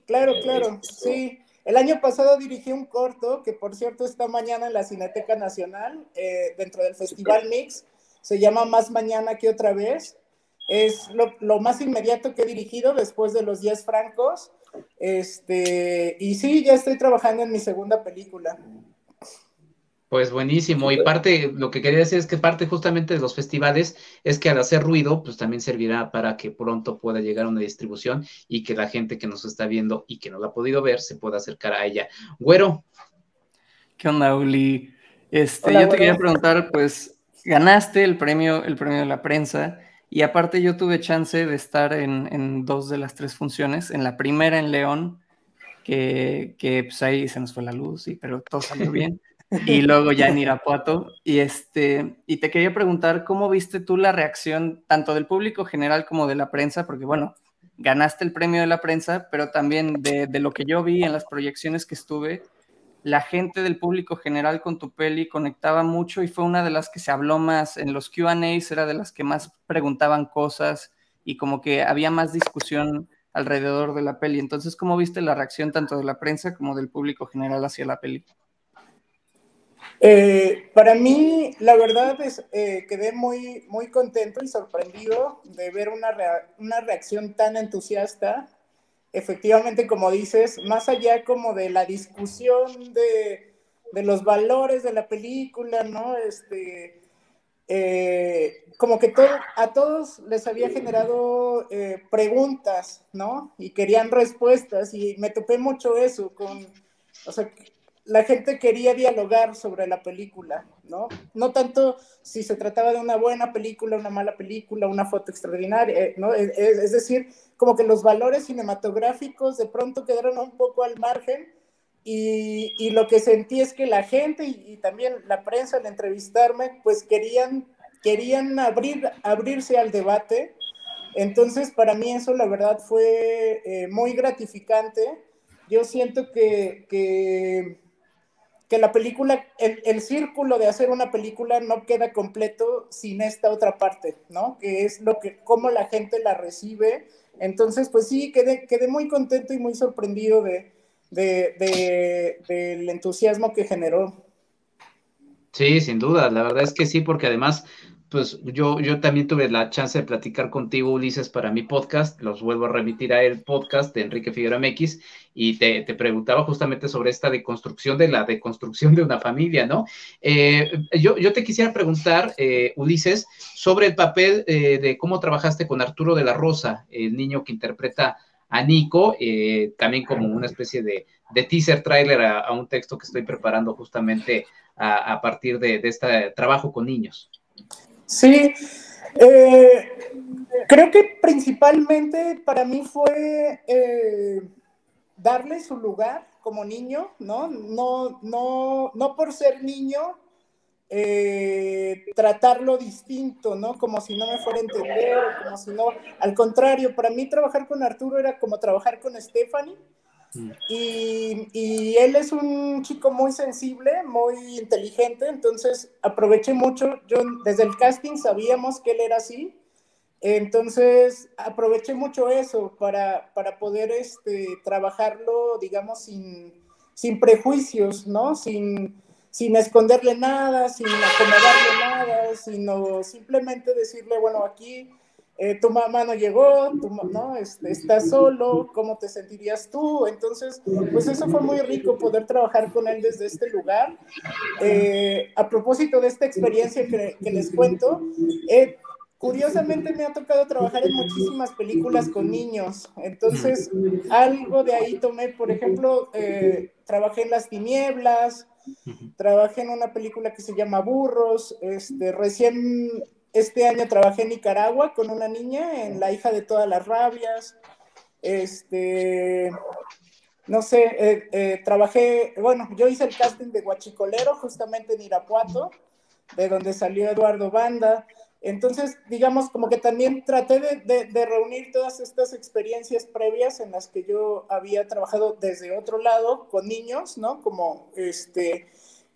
claro, claro, sí. El año pasado dirigí un corto que, por cierto, está mañana en la Cineteca Nacional, eh, dentro del Festival Mix. Se llama Más Mañana que otra vez. Es lo, lo, más inmediato que he dirigido después de los 10 francos. Este, y sí, ya estoy trabajando en mi segunda película. Pues buenísimo. Y parte, lo que quería decir es que parte justamente de los festivales es que al hacer ruido, pues también servirá para que pronto pueda llegar a una distribución y que la gente que nos está viendo y que no la ha podido ver se pueda acercar a ella. Güero. ¿Qué onda, Uli? Este, yo te quería preguntar, pues, ganaste el premio, el premio de la prensa. Y aparte yo tuve chance de estar en, dos de las tres funciones. En la primera en León, que, que pues ahí se nos fue la luz, y, pero todo salió bien. y luego ya en Irapuato. Y, este, y te quería preguntar, ¿cómo viste tú la reacción tanto del público general como de la prensa? Porque bueno, ganaste el premio de la prensa, pero también de, de lo que yo vi en las proyecciones que estuve, la gente del público general con tu peli conectaba mucho y fue una de las que se habló más en los QAs, era de las que más preguntaban cosas y como que había más discusión alrededor de la peli. Entonces, ¿cómo viste la reacción tanto de la prensa como del público general hacia la peli? Eh, para mí, la verdad es eh, quedé muy, muy contento y sorprendido de ver una, una reacción tan entusiasta efectivamente, como dices, más allá como de la discusión de, de los valores de la película, ¿no? Este, eh, como que a todos les había generado eh, preguntas, ¿no? Y querían respuestas y me topé mucho eso con, o sea, la gente quería dialogar sobre la película, ¿no? No tanto si se trataba de una buena película, una mala película, una foto extraordinaria, ¿no? Es, decir, como que los valores cinematográficos de pronto quedaron un poco al margen y, y lo que sentí es que la gente y, y, también la prensa al entrevistarme, pues querían, querían abrir, abrirse al debate. Entonces, para mí eso la verdad fue eh, muy gratificante. Yo siento que, que que la película, el, el, círculo de hacer una película no queda completo sin esta otra parte, ¿no? Que es lo que, cómo la gente la recibe. Entonces, pues sí, quedé, quedé muy contento y muy sorprendido de, de, de, del entusiasmo que generó. Sí, sin duda, la verdad es que sí, porque además pues yo, yo también tuve la chance de platicar contigo, Ulises, para mi podcast. Los vuelvo a remitir a el podcast de Enrique Figueroa MX y te, preguntaba justamente sobre esta deconstrucción de la deconstrucción de una familia, ¿no? Eh, yo, yo te quisiera preguntar, eh, Ulises, sobre el papel eh, de cómo trabajaste con Arturo de la Rosa, el niño que interpreta a Nico, también como una especie de, teaser trailer a, un texto que estoy preparando justamente a, partir de, de este trabajo con niños. Sí, eh, creo que principalmente para mí fue eh, darle su lugar como niño, ¿no? No, no, no por ser niño, eh, tratarlo distinto, ¿no? Como si no me fuera a entender, como si no, al contrario, para mí trabajar con Arturo era como trabajar con Stephanie y, él es un chico muy sensible, muy inteligente, entonces aproveché mucho, yo desde el casting sabíamos que él era así, entonces aproveché mucho eso para, para poder este, trabajarlo, digamos, sin, sin prejuicios, ¿no? Sin, sin esconderle nada, sin acomodarle nada, sino simplemente decirle, bueno, aquí eh, tu mamá no llegó, tu, ¿no? Este, estás solo, ¿cómo te sentirías tú? Entonces, pues eso fue muy rico poder trabajar con él desde este lugar. Eh, a propósito de esta experiencia que, les cuento, eh, curiosamente me ha tocado trabajar en muchísimas películas con niños, entonces algo de ahí tomé, por ejemplo, trabajé en Las Tinieblas, trabajé en una película que se llama Burros, este, recién este año trabajé en Nicaragua con una niña, en La hija de todas las rabias. Este, no sé, eh, eh, trabajé, bueno, yo hice el casting de Guachicolero justamente en Irapuato, de donde salió Eduardo Banda. Entonces, digamos, como que también traté de, de, reunir todas estas experiencias previas en las que yo había trabajado desde otro lado con niños, ¿no? Como este,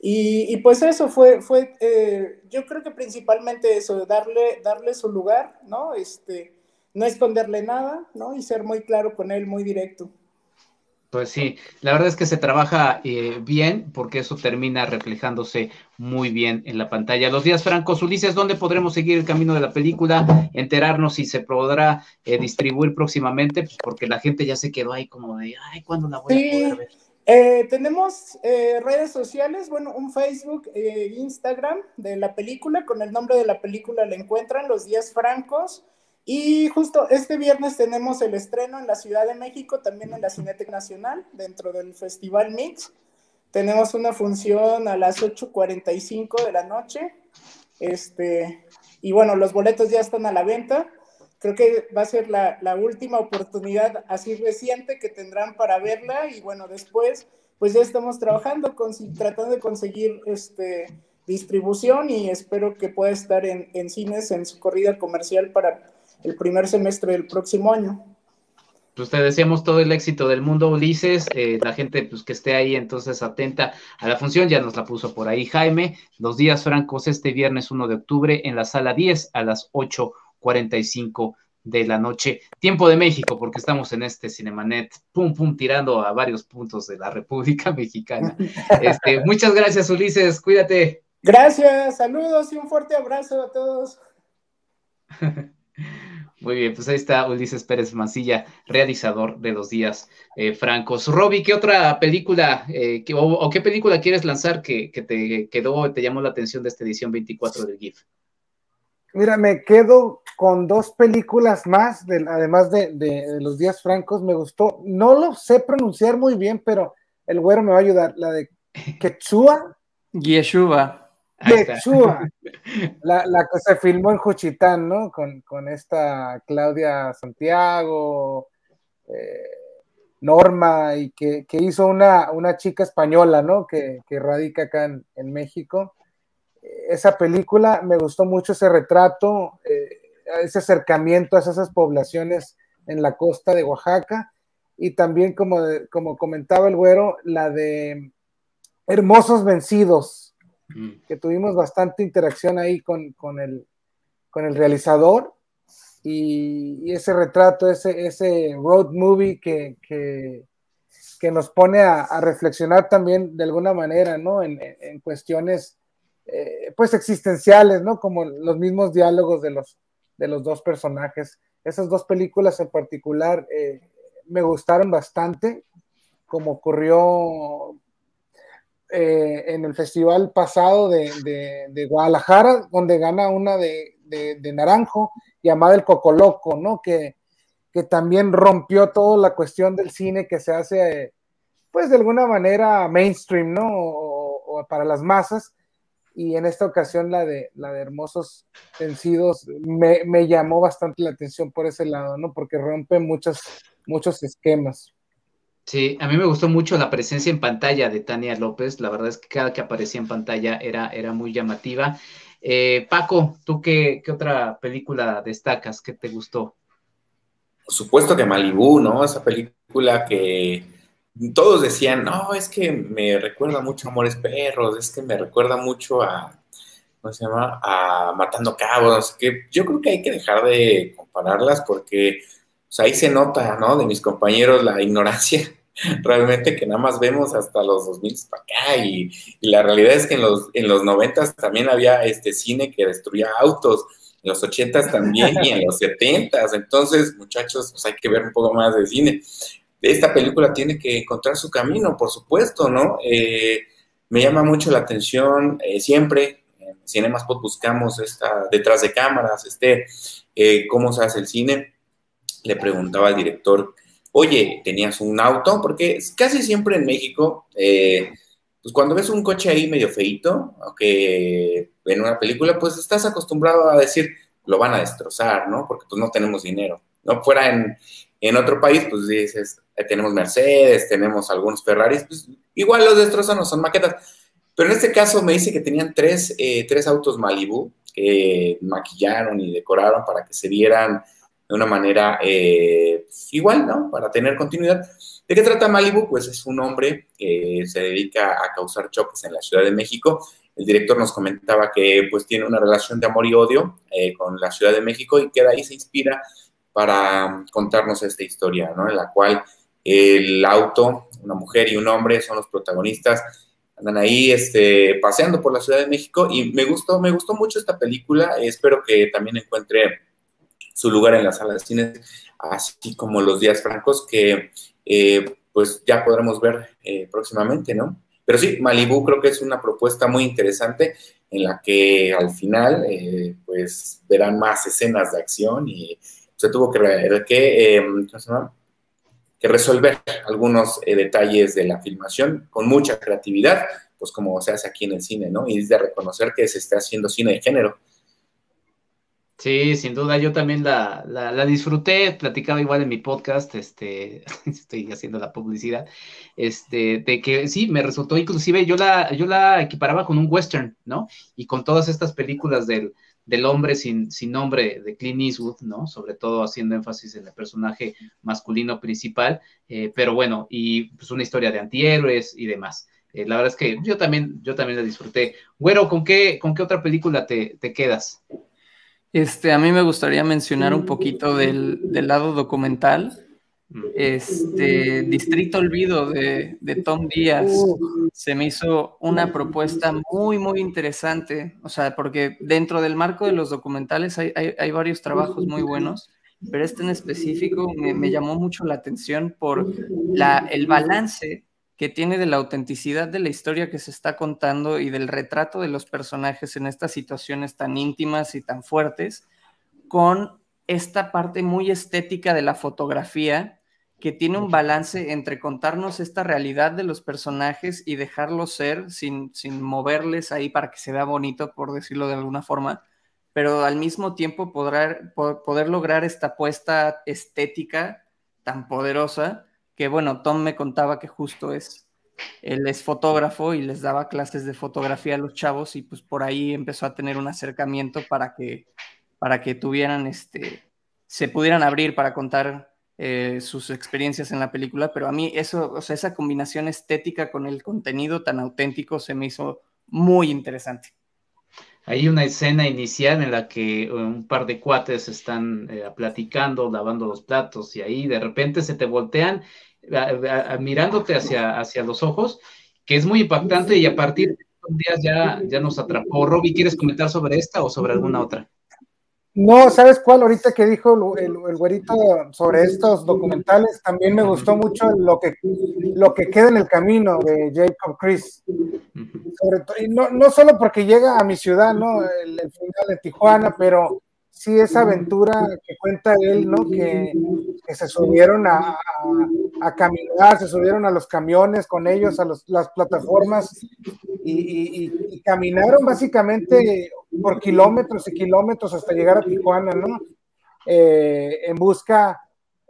y, pues eso fue, fue eh, yo creo que principalmente eso, darle, darle su lugar, ¿no? Este, no esconderle nada, ¿no? Y ser muy claro con él, muy directo. Pues sí, la verdad es que se trabaja eh, bien porque eso termina reflejándose muy bien en la pantalla. Los días francos, Ulises, ¿dónde podremos seguir el camino de la película? Enterarnos si se podrá eh, distribuir próximamente, pues porque la gente ya se quedó ahí como de, ay, ¿cuándo la voy a poder ver? Eh, tenemos eh, redes sociales, bueno, un Facebook e Instagram de la película, con el nombre de la película la encuentran, Los Días Francos. Y justo este viernes tenemos el estreno en la Ciudad de México, también en la Cineteca Nacional, dentro del Festival Mix. Tenemos una función a las 8.45 de la noche. Este, y bueno, los boletos ya están a la venta creo que va a ser la, última oportunidad así reciente que tendrán para verla y bueno, después pues ya estamos trabajando, con, tratando de conseguir este, distribución y espero que pueda estar en, en cines en su corrida comercial para el primer semestre del próximo año. Pues te deseamos todo el éxito del mundo, Ulises. Eh, la gente pues, que esté ahí entonces atenta a la función, ya nos la puso por ahí Jaime. Los días francos este viernes 1 de octubre en la sala 10 a las 8 45 de la noche, tiempo de México, porque estamos en este Cinemanet, pum, pum, tirando a varios puntos de la República Mexicana. Este, muchas gracias, Ulises, cuídate. Gracias, saludos y un fuerte abrazo a todos. Muy bien, pues ahí está Ulises Pérez Mancilla, realizador de los días eh, francos. Roby, ¿qué otra película eh, o, qué película quieres lanzar que, te quedó, te llamó la atención de esta edición 24 del GIF? Mira, me quedo con dos películas más, además de, los días francos, me gustó. No lo sé pronunciar muy bien, pero el güero me va a ayudar. La de Quechua. Yeshua. Yeshua. La, la, que se filmó en Juchitán, ¿no? Con, esta Claudia Santiago, eh, Norma, y que, hizo una, una, chica española, ¿no? Que, radica acá en, México. Esa película me gustó mucho ese retrato, eh, ese acercamiento a esas poblaciones en la costa de Oaxaca. Y también, como, como comentaba el güero, la de Hermosos Vencidos, que tuvimos bastante interacción ahí con, el, con el realizador y, ese retrato, ese, ese road movie que, que, nos pone a, reflexionar también de alguna manera, ¿no? En, cuestiones, eh, pues, existenciales, ¿no? Como los mismos diálogos de los, de los dos personajes. Esas dos películas en particular eh, me gustaron bastante, como ocurrió eh, en el festival pasado de, Guadalajara, donde gana una de, Naranjo, llamada El Cocoloco, ¿no? Que, que también rompió toda la cuestión del cine que se hace, pues de alguna manera mainstream, ¿no? O, para las masas. Y en esta ocasión la de, la de Hermosos Vencidos me, me, llamó bastante la atención por ese lado, ¿no? Porque rompe muchos, muchos esquemas. Sí, a mí me gustó mucho la presencia en pantalla de Tania López. La verdad es que cada que aparecía en pantalla era, era muy llamativa. Eh, Paco, ¿tú qué, otra película destacas? ¿Qué te gustó? Por supuesto que Malibú, ¿no? Esa película que todos decían, no, es que me recuerda mucho a Amores Perros, es que me recuerda mucho a, ¿cómo se llama? A Matando Cabos, que yo creo que hay que dejar de compararlas porque ahí se nota, ¿no? De mis compañeros la ignorancia realmente que nada más vemos hasta los 2000 para acá y, la realidad es que en los, en los 90 también había este cine que destruía autos, en los 80 también y en los 70 entonces muchachos, pues hay que ver un poco más de cine. Esta película tiene que encontrar su camino, por supuesto, ¿no? Eh, me llama mucho la atención eh, siempre, en Cinemaspot buscamos esta, detrás de cámaras, este, eh, cómo se hace el cine. Le preguntaba al director oye, tenías un auto, porque casi siempre en México, pues cuando ves un coche ahí medio feito, que en una película, pues estás acostumbrado a decir, lo van a destrozar, ¿no? Porque pues no tenemos dinero. No fuera en, en otro país, pues dices, tenemos Mercedes, tenemos algunos Ferraris, pues igual los destrozan, no son maquetas. Pero en este caso me dice que tenían tres, eh, tres autos Malibu que maquillaron y decoraron para que se vieran de una manera eh, pues, igual, ¿no? Para tener continuidad. ¿De qué trata Malibu? Pues es un hombre que se dedica a causar choques en la Ciudad de México. El director nos comentaba que pues tiene una relación de amor y odio eh, con la Ciudad de México y que de ahí se inspira para contarnos esta historia, ¿no? En la cual el auto, una mujer y un hombre son los protagonistas, andan ahí este, paseando por la Ciudad de México y me gustó, me gustó mucho esta película, espero que también encuentre su lugar en la sala de cine, así como los días francos que eh, pues ya podremos ver eh, próximamente, ¿no? Pero sí, Malibu creo que es una propuesta muy interesante en la que al final eh, pues verán más escenas de acción y se tuvo que, que resolver algunos detalles de la filmación con mucha creatividad, pues como se hace aquí en el cine, ¿no? Y es de reconocer que se está haciendo cine de género Sí, sin duda, yo también la, la, disfruté, platicaba igual en mi podcast, este, estoy haciendo la publicidad, este, de que sí, me resultó, inclusive yo la, yo la equiparaba con un western, ¿no? Y con todas estas películas del, del hombre sin, sin nombre de Clint Eastwood, ¿no? Sobre todo haciendo énfasis en el personaje masculino principal, eh, pero bueno, y pues una historia de antihéroes y demás. Eh, la verdad es que yo también, yo también la disfruté. Güero, ¿con qué, con qué otra película te, te quedas? Este, a mí me gustaría mencionar un poquito del, lado documental. Este Distrito Olvido de, Tom Díaz se me hizo una propuesta muy, muy interesante. O sea, porque dentro del marco de los documentales hay, varios trabajos muy buenos. pero este en específico me, llamó mucho la atención por la, el balance que tiene de la autenticidad de la historia que se está contando y del retrato de los personajes en estas situaciones tan íntimas y tan fuertes, con esta parte muy estética de la fotografía que tiene un balance entre contarnos esta realidad de los personajes y dejarlos ser sin, sin moverles ahí para que se vea bonito, por decirlo de alguna forma, pero al mismo tiempo poder, poder lograr esta apuesta estética tan poderosa que bueno, Tom me contaba que justo es, él es fotógrafo y les daba clases de fotografía a los chavos y pues por ahí empezó a tener un acercamiento para que, para que tuvieran, este, se pudieran abrir para contar eh, sus experiencias en la película, pero a mí eso, o sea, esa combinación estética con el contenido tan auténtico se me hizo muy interesante. Hay una escena inicial en la que eh, un par de cuates están eh, platicando, lavando los platos y ahí de repente se te voltean mirándote hacia, hacia los ojos, que es muy impactante y a partir de estos días ya, ya nos atrapó. Robbie, ¿quieres comentar sobre esta o sobre alguna otra? No, ¿sabes cuál? Ahorita que dijo el, el, güerito sobre estos documentales, también me gustó mucho lo que, lo que queda en el camino de Jacob Chris. Sobre y no, no solo porque llega a mi ciudad, ¿no? El, el final de Tijuana, pero sí esa aventura que cuenta él, ¿no? Que, se subieron a, caminar, se subieron a los camiones con ellos, a las plataformas y, caminaron básicamente por kilómetros y kilómetros hasta llegar a Tijuana, ¿no? Eh, en busca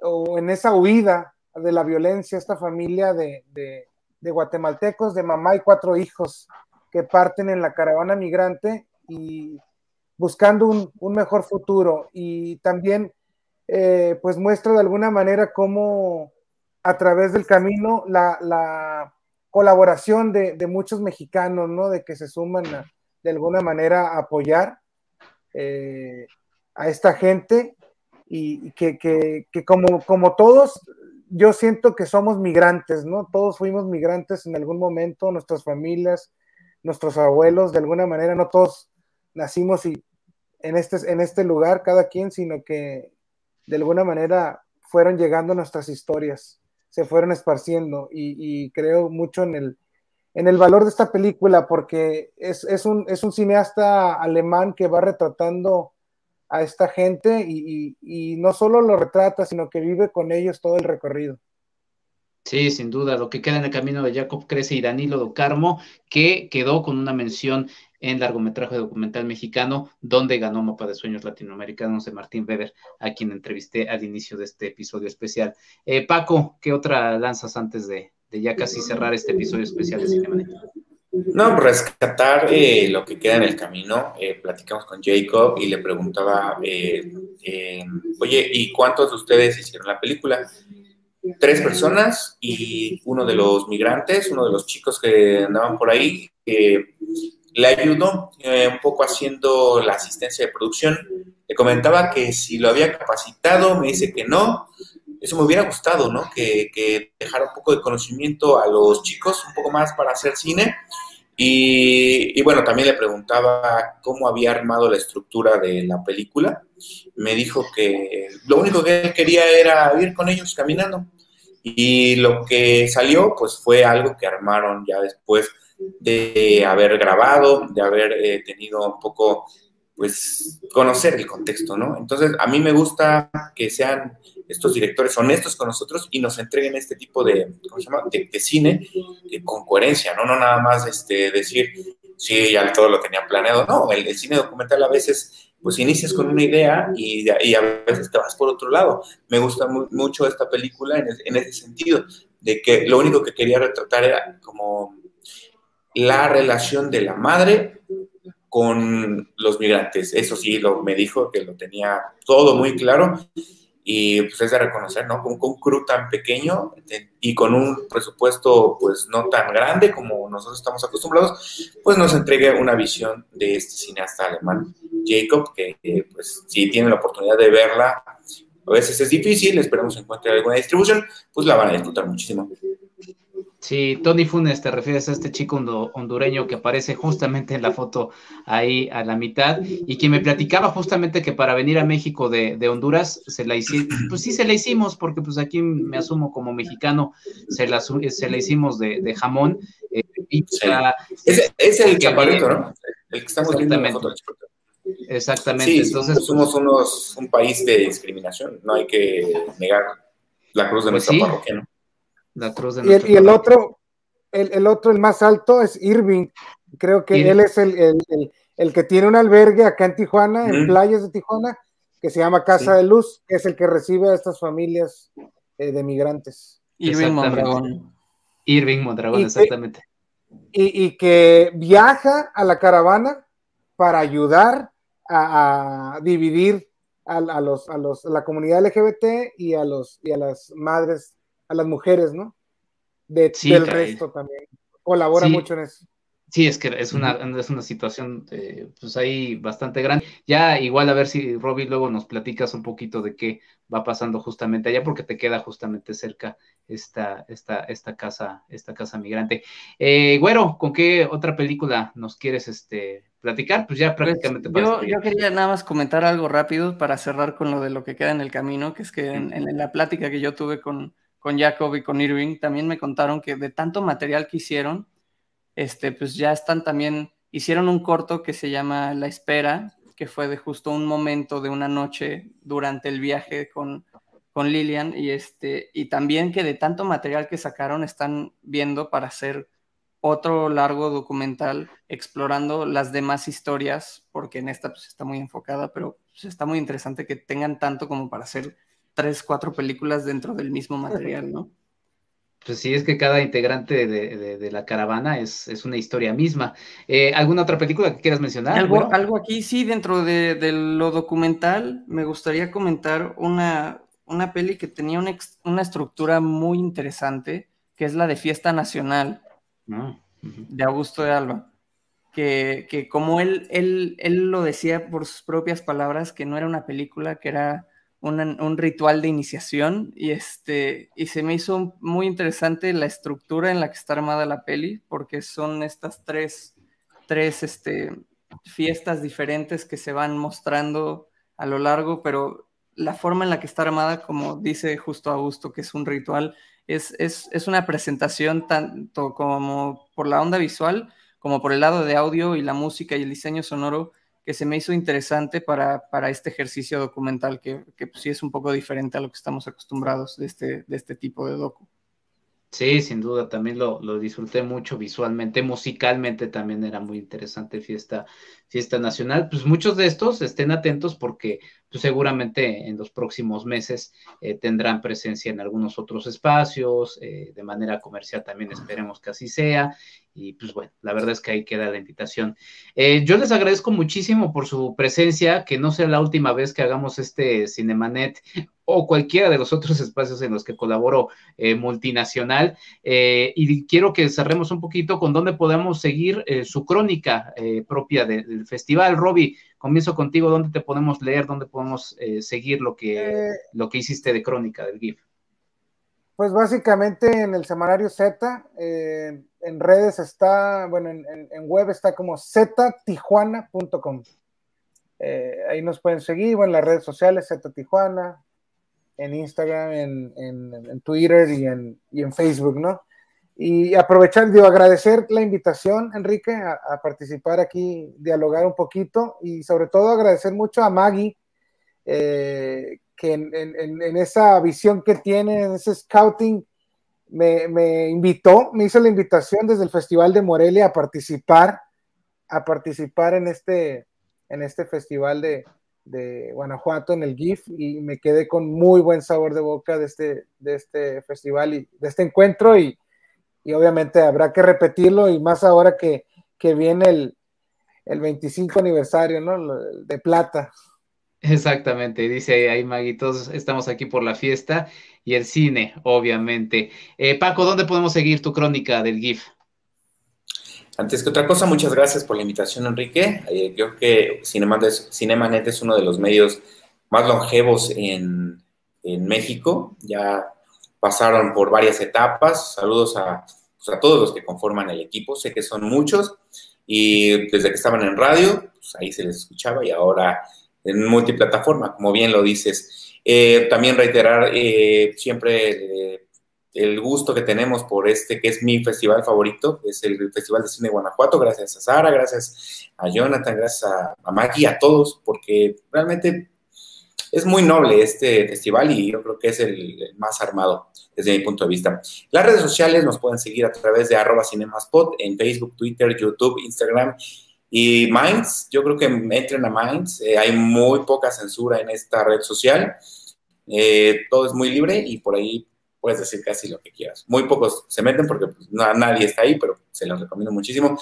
o en esa huida de la violencia, esta familia de, de guatemaltecos, de mamá y cuatro hijos que parten en la caravana migrante y buscando un, mejor futuro y también eh, pues muestra de alguna manera cómo a través del camino la, colaboración de, muchos mexicanos, ¿no? De que se suman de alguna manera a apoyar eh, a esta gente y, que, como, como todos, yo siento que somos migrantes, ¿no? Todos fuimos migrantes en algún momento, nuestras familias, nuestros abuelos, de alguna manera, no todos nacimos y en este, en este lugar cada quien, sino que de alguna manera fueron llegando nuestras historias, se fueron esparciendo y, creo mucho en el, en el valor de esta película porque es, un, es un cineasta alemán que va retratando a esta gente y, y, no solo lo retrata, sino que vive con ellos todo el recorrido. Sí, sin duda, lo que queda en el camino de Jacob Crece y Danilo Carmo, que quedó con una mención en largometraje documental mexicano, donde ganó Mapa de Sueños Latinoamericanos de Martín Weber, a quien entrevisté al inicio de este episodio especial. Eh, Paco, ¿qué otra lanzas antes de, ya casi cerrar este episodio especial de Cinemanet? No, rescatar eh, lo que queda en el camino. Eh, platicamos con Jacob y le preguntaba, oye, ¿y cuántos de ustedes hicieron la película? Tres personas y uno de los migrantes, uno de los chicos que andaban por ahí, le ayudó eh, un poco haciendo la asistencia de producción. Le comentaba que si lo había capacitado, me dice que no. Eso me hubiera gustado, ¿no? Que, que dejara un poco de conocimiento a los chicos, un poco más para hacer cine. Y, y, bueno, también le preguntaba cómo había armado la estructura de la película. Me dijo que lo único que él quería era ir con ellos caminando. Y lo que salió, pues fue algo que armaron ya después de haber grabado, de haber eh, tenido un poco, pues, conocer el contexto, ¿no? Entonces, a mí me gusta que sean estos directores honestos con nosotros y nos entreguen este tipo de, ¿cómo se llama?, de, cine con coherencia, ¿no? No nada más este, decir, sí, ya todo lo tenía planeado, no, el, cine documental a veces pues inicias con una idea y, y, a veces te vas por otro lado. Me gusta mucho esta película en, en, ese sentido, de que lo único que quería retratar era como la relación de la madre con los migrantes. Eso sí, lo, me dijo que lo tenía todo muy claro y pues es de reconocer, ¿no? Con, un crew tan pequeño y con un presupuesto pues no tan grande como nosotros estamos acostumbrados, pues nos entrega una visión de este cineasta alemán, Jacob, que pues si tienen la oportunidad de verla, a veces es difícil, esperemos encuentre alguna distribución, pues la van a disfrutar muchísimo. Sí, Tony Funes, te refieres a este chico hondureño que aparece justamente en la foto ahí a la mitad y quien me platicaba justamente que para venir a México de, Honduras se la hicimos, pues sí se la hicimos porque pues aquí me asumo como mexicano, se la, se la hicimos de, jamón. Eh, es, el chaparrito, ¿no? El que estamos viendo en la foto. Exactamente. Entonces, somos unos, un país de discriminación, no hay que negar la cruz de pues nuestra parroquia, ¿no? Y, el, otro, el, otro, el más alto, es Irving. Creo que él es el, que tiene un albergue acá en Tijuana, en playas de Tijuana, que se llama Casa de Luz, que es el que recibe a estas familias eh, de migrantes. Irving Mondragón. Irving Mondragón, exactamente. y, que viaja a la caravana para ayudar a, dividir a, los, a, los, a la comunidad LGBT y a, los, y a las madres a las mujeres, ¿no? De, del resto también. Colabora mucho en eso. Sí, es que es una, es una situación, eh, pues ahí bastante grande. Ya igual a ver si Robbie luego nos platicas un poquito de qué va pasando justamente allá, porque te queda justamente cerca esta, esta, esta casa, esta casa migrante. Eh, güero, ¿con qué otra película nos quieres este, platicar? Pues ya pues, prácticamente. yo, yo, quería nada más comentar algo rápido para cerrar con lo de lo que queda en el camino, que es que en la plática que yo tuve con, con Jacob y con Irving, también me contaron que de tanto material que hicieron, este, pues ya están también, hicieron un corto que se llama La Espera, que fue de justo un momento de una noche durante el viaje con, con Lilian, y, este, y también que de tanto material que sacaron están viendo para hacer otro largo documental explorando las demás historias, porque en esta pues, está muy enfocada, pero pues, está muy interesante que tengan tanto como para hacer tres, cuatro películas dentro del mismo material, ¿no? Pues sí, es que cada integrante de, la caravana es, es, una historia misma. Eh, ¿Alguna otra película que quieras mencionar? Algo, algo aquí, sí, dentro de, lo documental, me gustaría comentar una, una peli que tenía una, una, estructura muy interesante, que es la de Fiesta Nacional, ah, de Augusto de Alba. Que, que como él, él, él lo decía por sus propias palabras, que no era una película, que era un ritual de iniciación y, este, y se me hizo muy interesante la estructura en la que está armada la peli, porque son estas tres, tres este, fiestas diferentes que se van mostrando a lo largo, pero la forma en la que está armada, como dice justo Augusto, que es un ritual, es, es, es una presentación tanto como por la onda visual, como por el lado de audio y la música y el diseño sonoro, que se me hizo interesante para, este ejercicio documental, que, pues, sí es un poco diferente a lo que estamos acostumbrados de este, de este tipo de docu. Sí, sin duda, también lo, lo, disfruté mucho visualmente, musicalmente también era muy interesante Fiesta, Fiesta Nacional. Pues muchos de estos estén atentos porque pues, seguramente en los próximos meses eh, tendrán presencia en algunos otros espacios, eh, de manera comercial también esperemos que así sea. Y pues bueno, la verdad es que ahí queda la invitación. Eh, yo les agradezco muchísimo por su presencia, que no sea la última vez que hagamos este Cinemanet o cualquiera de los otros espacios en los que colaboro eh, multinacional. Eh, y quiero que cerremos un poquito con dónde podemos seguir su crónica propia del festival. Roby, comienzo contigo, ¿dónde te podemos leer, dónde podemos seguir lo que, lo que hiciste de crónica del GIF? Pues básicamente en el semanario Z, eh, en redes está, bueno, en, web está como ztijuana.com. Eh, ahí nos pueden seguir, bueno, en las redes sociales, Z Tijuana, en Instagram, en, Twitter y en, en, Facebook, ¿no? Y aprovechar, digo, agradecer la invitación, Enrique, a, participar aquí, dialogar un poquito y sobre todo agradecer mucho a Maggie, eh, que en, esa visión que tiene, en ese scouting, me, invitó, me hizo la invitación desde el Festival de Morelia a participar, a participar en este, en este festival de, Guanajuato, en el GIF, y me quedé con muy buen sabor de boca de este, de este festival y de este encuentro, y, obviamente habrá que repetirlo, y más ahora que, viene el, el 25 aniversario, ¿no? De plata. Exactamente, dice ahí Maggie, todos estamos aquí por la fiesta y el cine, obviamente. Eh, Paco, ¿dónde podemos seguir tu crónica del GIF? Antes que otra cosa, muchas gracias por la invitación, Enrique. Eh, creo que Cinemanet es uno de los medios más longevos en, México. Ya pasaron por varias etapas. Saludos a, pues, a todos los que conforman el equipo. Sé que son muchos y desde que estaban en radio, pues ahí se les escuchaba y ahora en multiplataforma, como bien lo dices. Eh, también reiterar eh, siempre eh, el gusto que tenemos por este, que es mi festival favorito, es el Festival de Cine de Guanajuato, gracias a Sara, gracias a Jonathan, gracias a, Maggie, a todos, porque realmente es muy noble este festival y yo creo que es el, más armado desde mi punto de vista. Las redes sociales nos pueden seguir a través de arroba cinemaspot en Facebook, Twitter, YouTube, Instagram y Minds. Yo creo que entren a Minds. Eh, hay muy poca censura en esta red social. Eh, todo es muy libre y por ahí puedes decir casi lo que quieras. Muy pocos se meten porque pues, nadie está ahí, pero se los recomiendo muchísimo.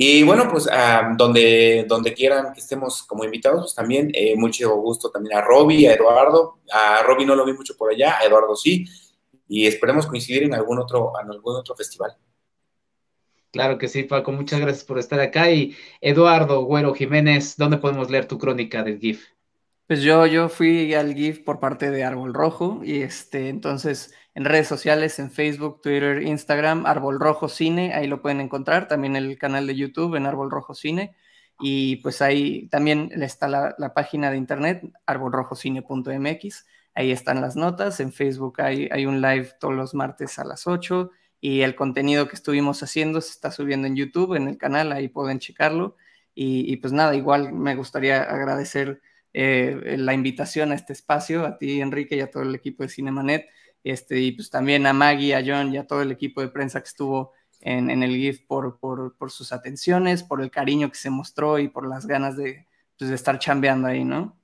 Y bueno, pues ah, donde, donde quieran que estemos como invitados, pues también eh, mucho gusto también a Roby, a Eduardo. A Roby no lo vi mucho por allá, a Eduardo sí. Y esperemos coincidir en algún otro, en algún otro festival. Claro que sí, Paco. Muchas gracias por estar acá. Y Eduardo Güero Jiménez, ¿dónde podemos leer tu crónica del GIF? Pues yo, yo fui al GIF por parte de Árbol Rojo y este, entonces en redes sociales, en Facebook, Twitter, Instagram, Árbol Rojo Cine, ahí lo pueden encontrar, también el canal de YouTube en Árbol Rojo Cine, y pues ahí también está la, página de internet, arbolrojocine.mx, ahí están las notas, en Facebook hay, un live todos los martes a las 8, y el contenido que estuvimos haciendo se está subiendo en YouTube, en el canal, ahí pueden checarlo, y, pues nada, igual me gustaría agradecer eh, la invitación a este espacio, a ti Enrique y a todo el equipo de Cinemanet, este, y pues también a Maggie, a John y a todo el equipo de prensa que estuvo en, el GIF por, por, sus atenciones, por el cariño que se mostró y por las ganas de, pues, de estar chambeando ahí, ¿no?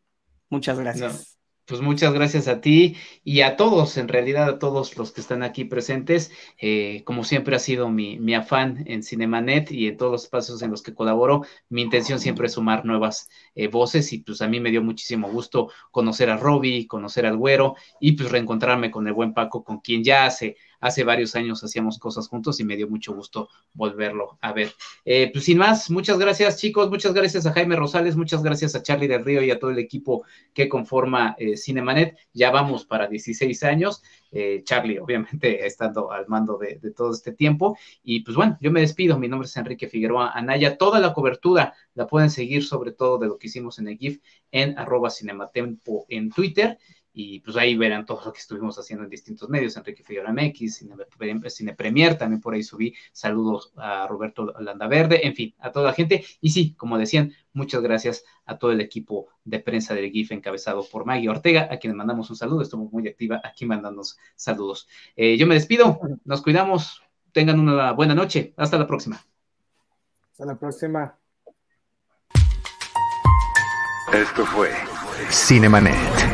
Muchas gracias. Pues muchas gracias a ti y a todos, en realidad a todos los que están aquí presentes. Eh, como siempre ha sido mi, mi, afán en Cinemanet y en todos los espacios en los que colaboro, mi intención siempre es sumar nuevas eh, voces y pues a mí me dio muchísimo gusto conocer a Robbie, conocer al Güero y pues reencontrarme con el buen Paco, con quien ya hace hace varios años hacíamos cosas juntos y me dio mucho gusto volverlo a ver. Eh, pues sin más, muchas gracias chicos, muchas gracias a Jaime Rosales, muchas gracias a Charlie del Río y a todo el equipo que conforma eh, Cinemanet. Ya vamos para 16 años. Eh, Charlie, obviamente, estando al mando de, todo este tiempo. Y pues bueno, yo me despido. Mi nombre es Enrique Figueroa Anaya. Toda la cobertura la pueden seguir, sobre todo de lo que hicimos en el GIF, en arroba cinematempo en Twitter y pues ahí verán todo lo que estuvimos haciendo en distintos medios, Enrique Figueroa MX, Cine, Cine, Premier, también por ahí subí saludos a Roberto Landaverde, en fin, a toda la gente, y sí, como decían, muchas gracias a todo el equipo de prensa del GIF encabezado por Maggie Ortega, a quien mandamos un saludo, estuvo muy activa aquí mandándonos saludos. Eh, yo me despido, nos cuidamos, tengan una buena noche, hasta la próxima. Hasta la próxima. Esto fue Cinemanet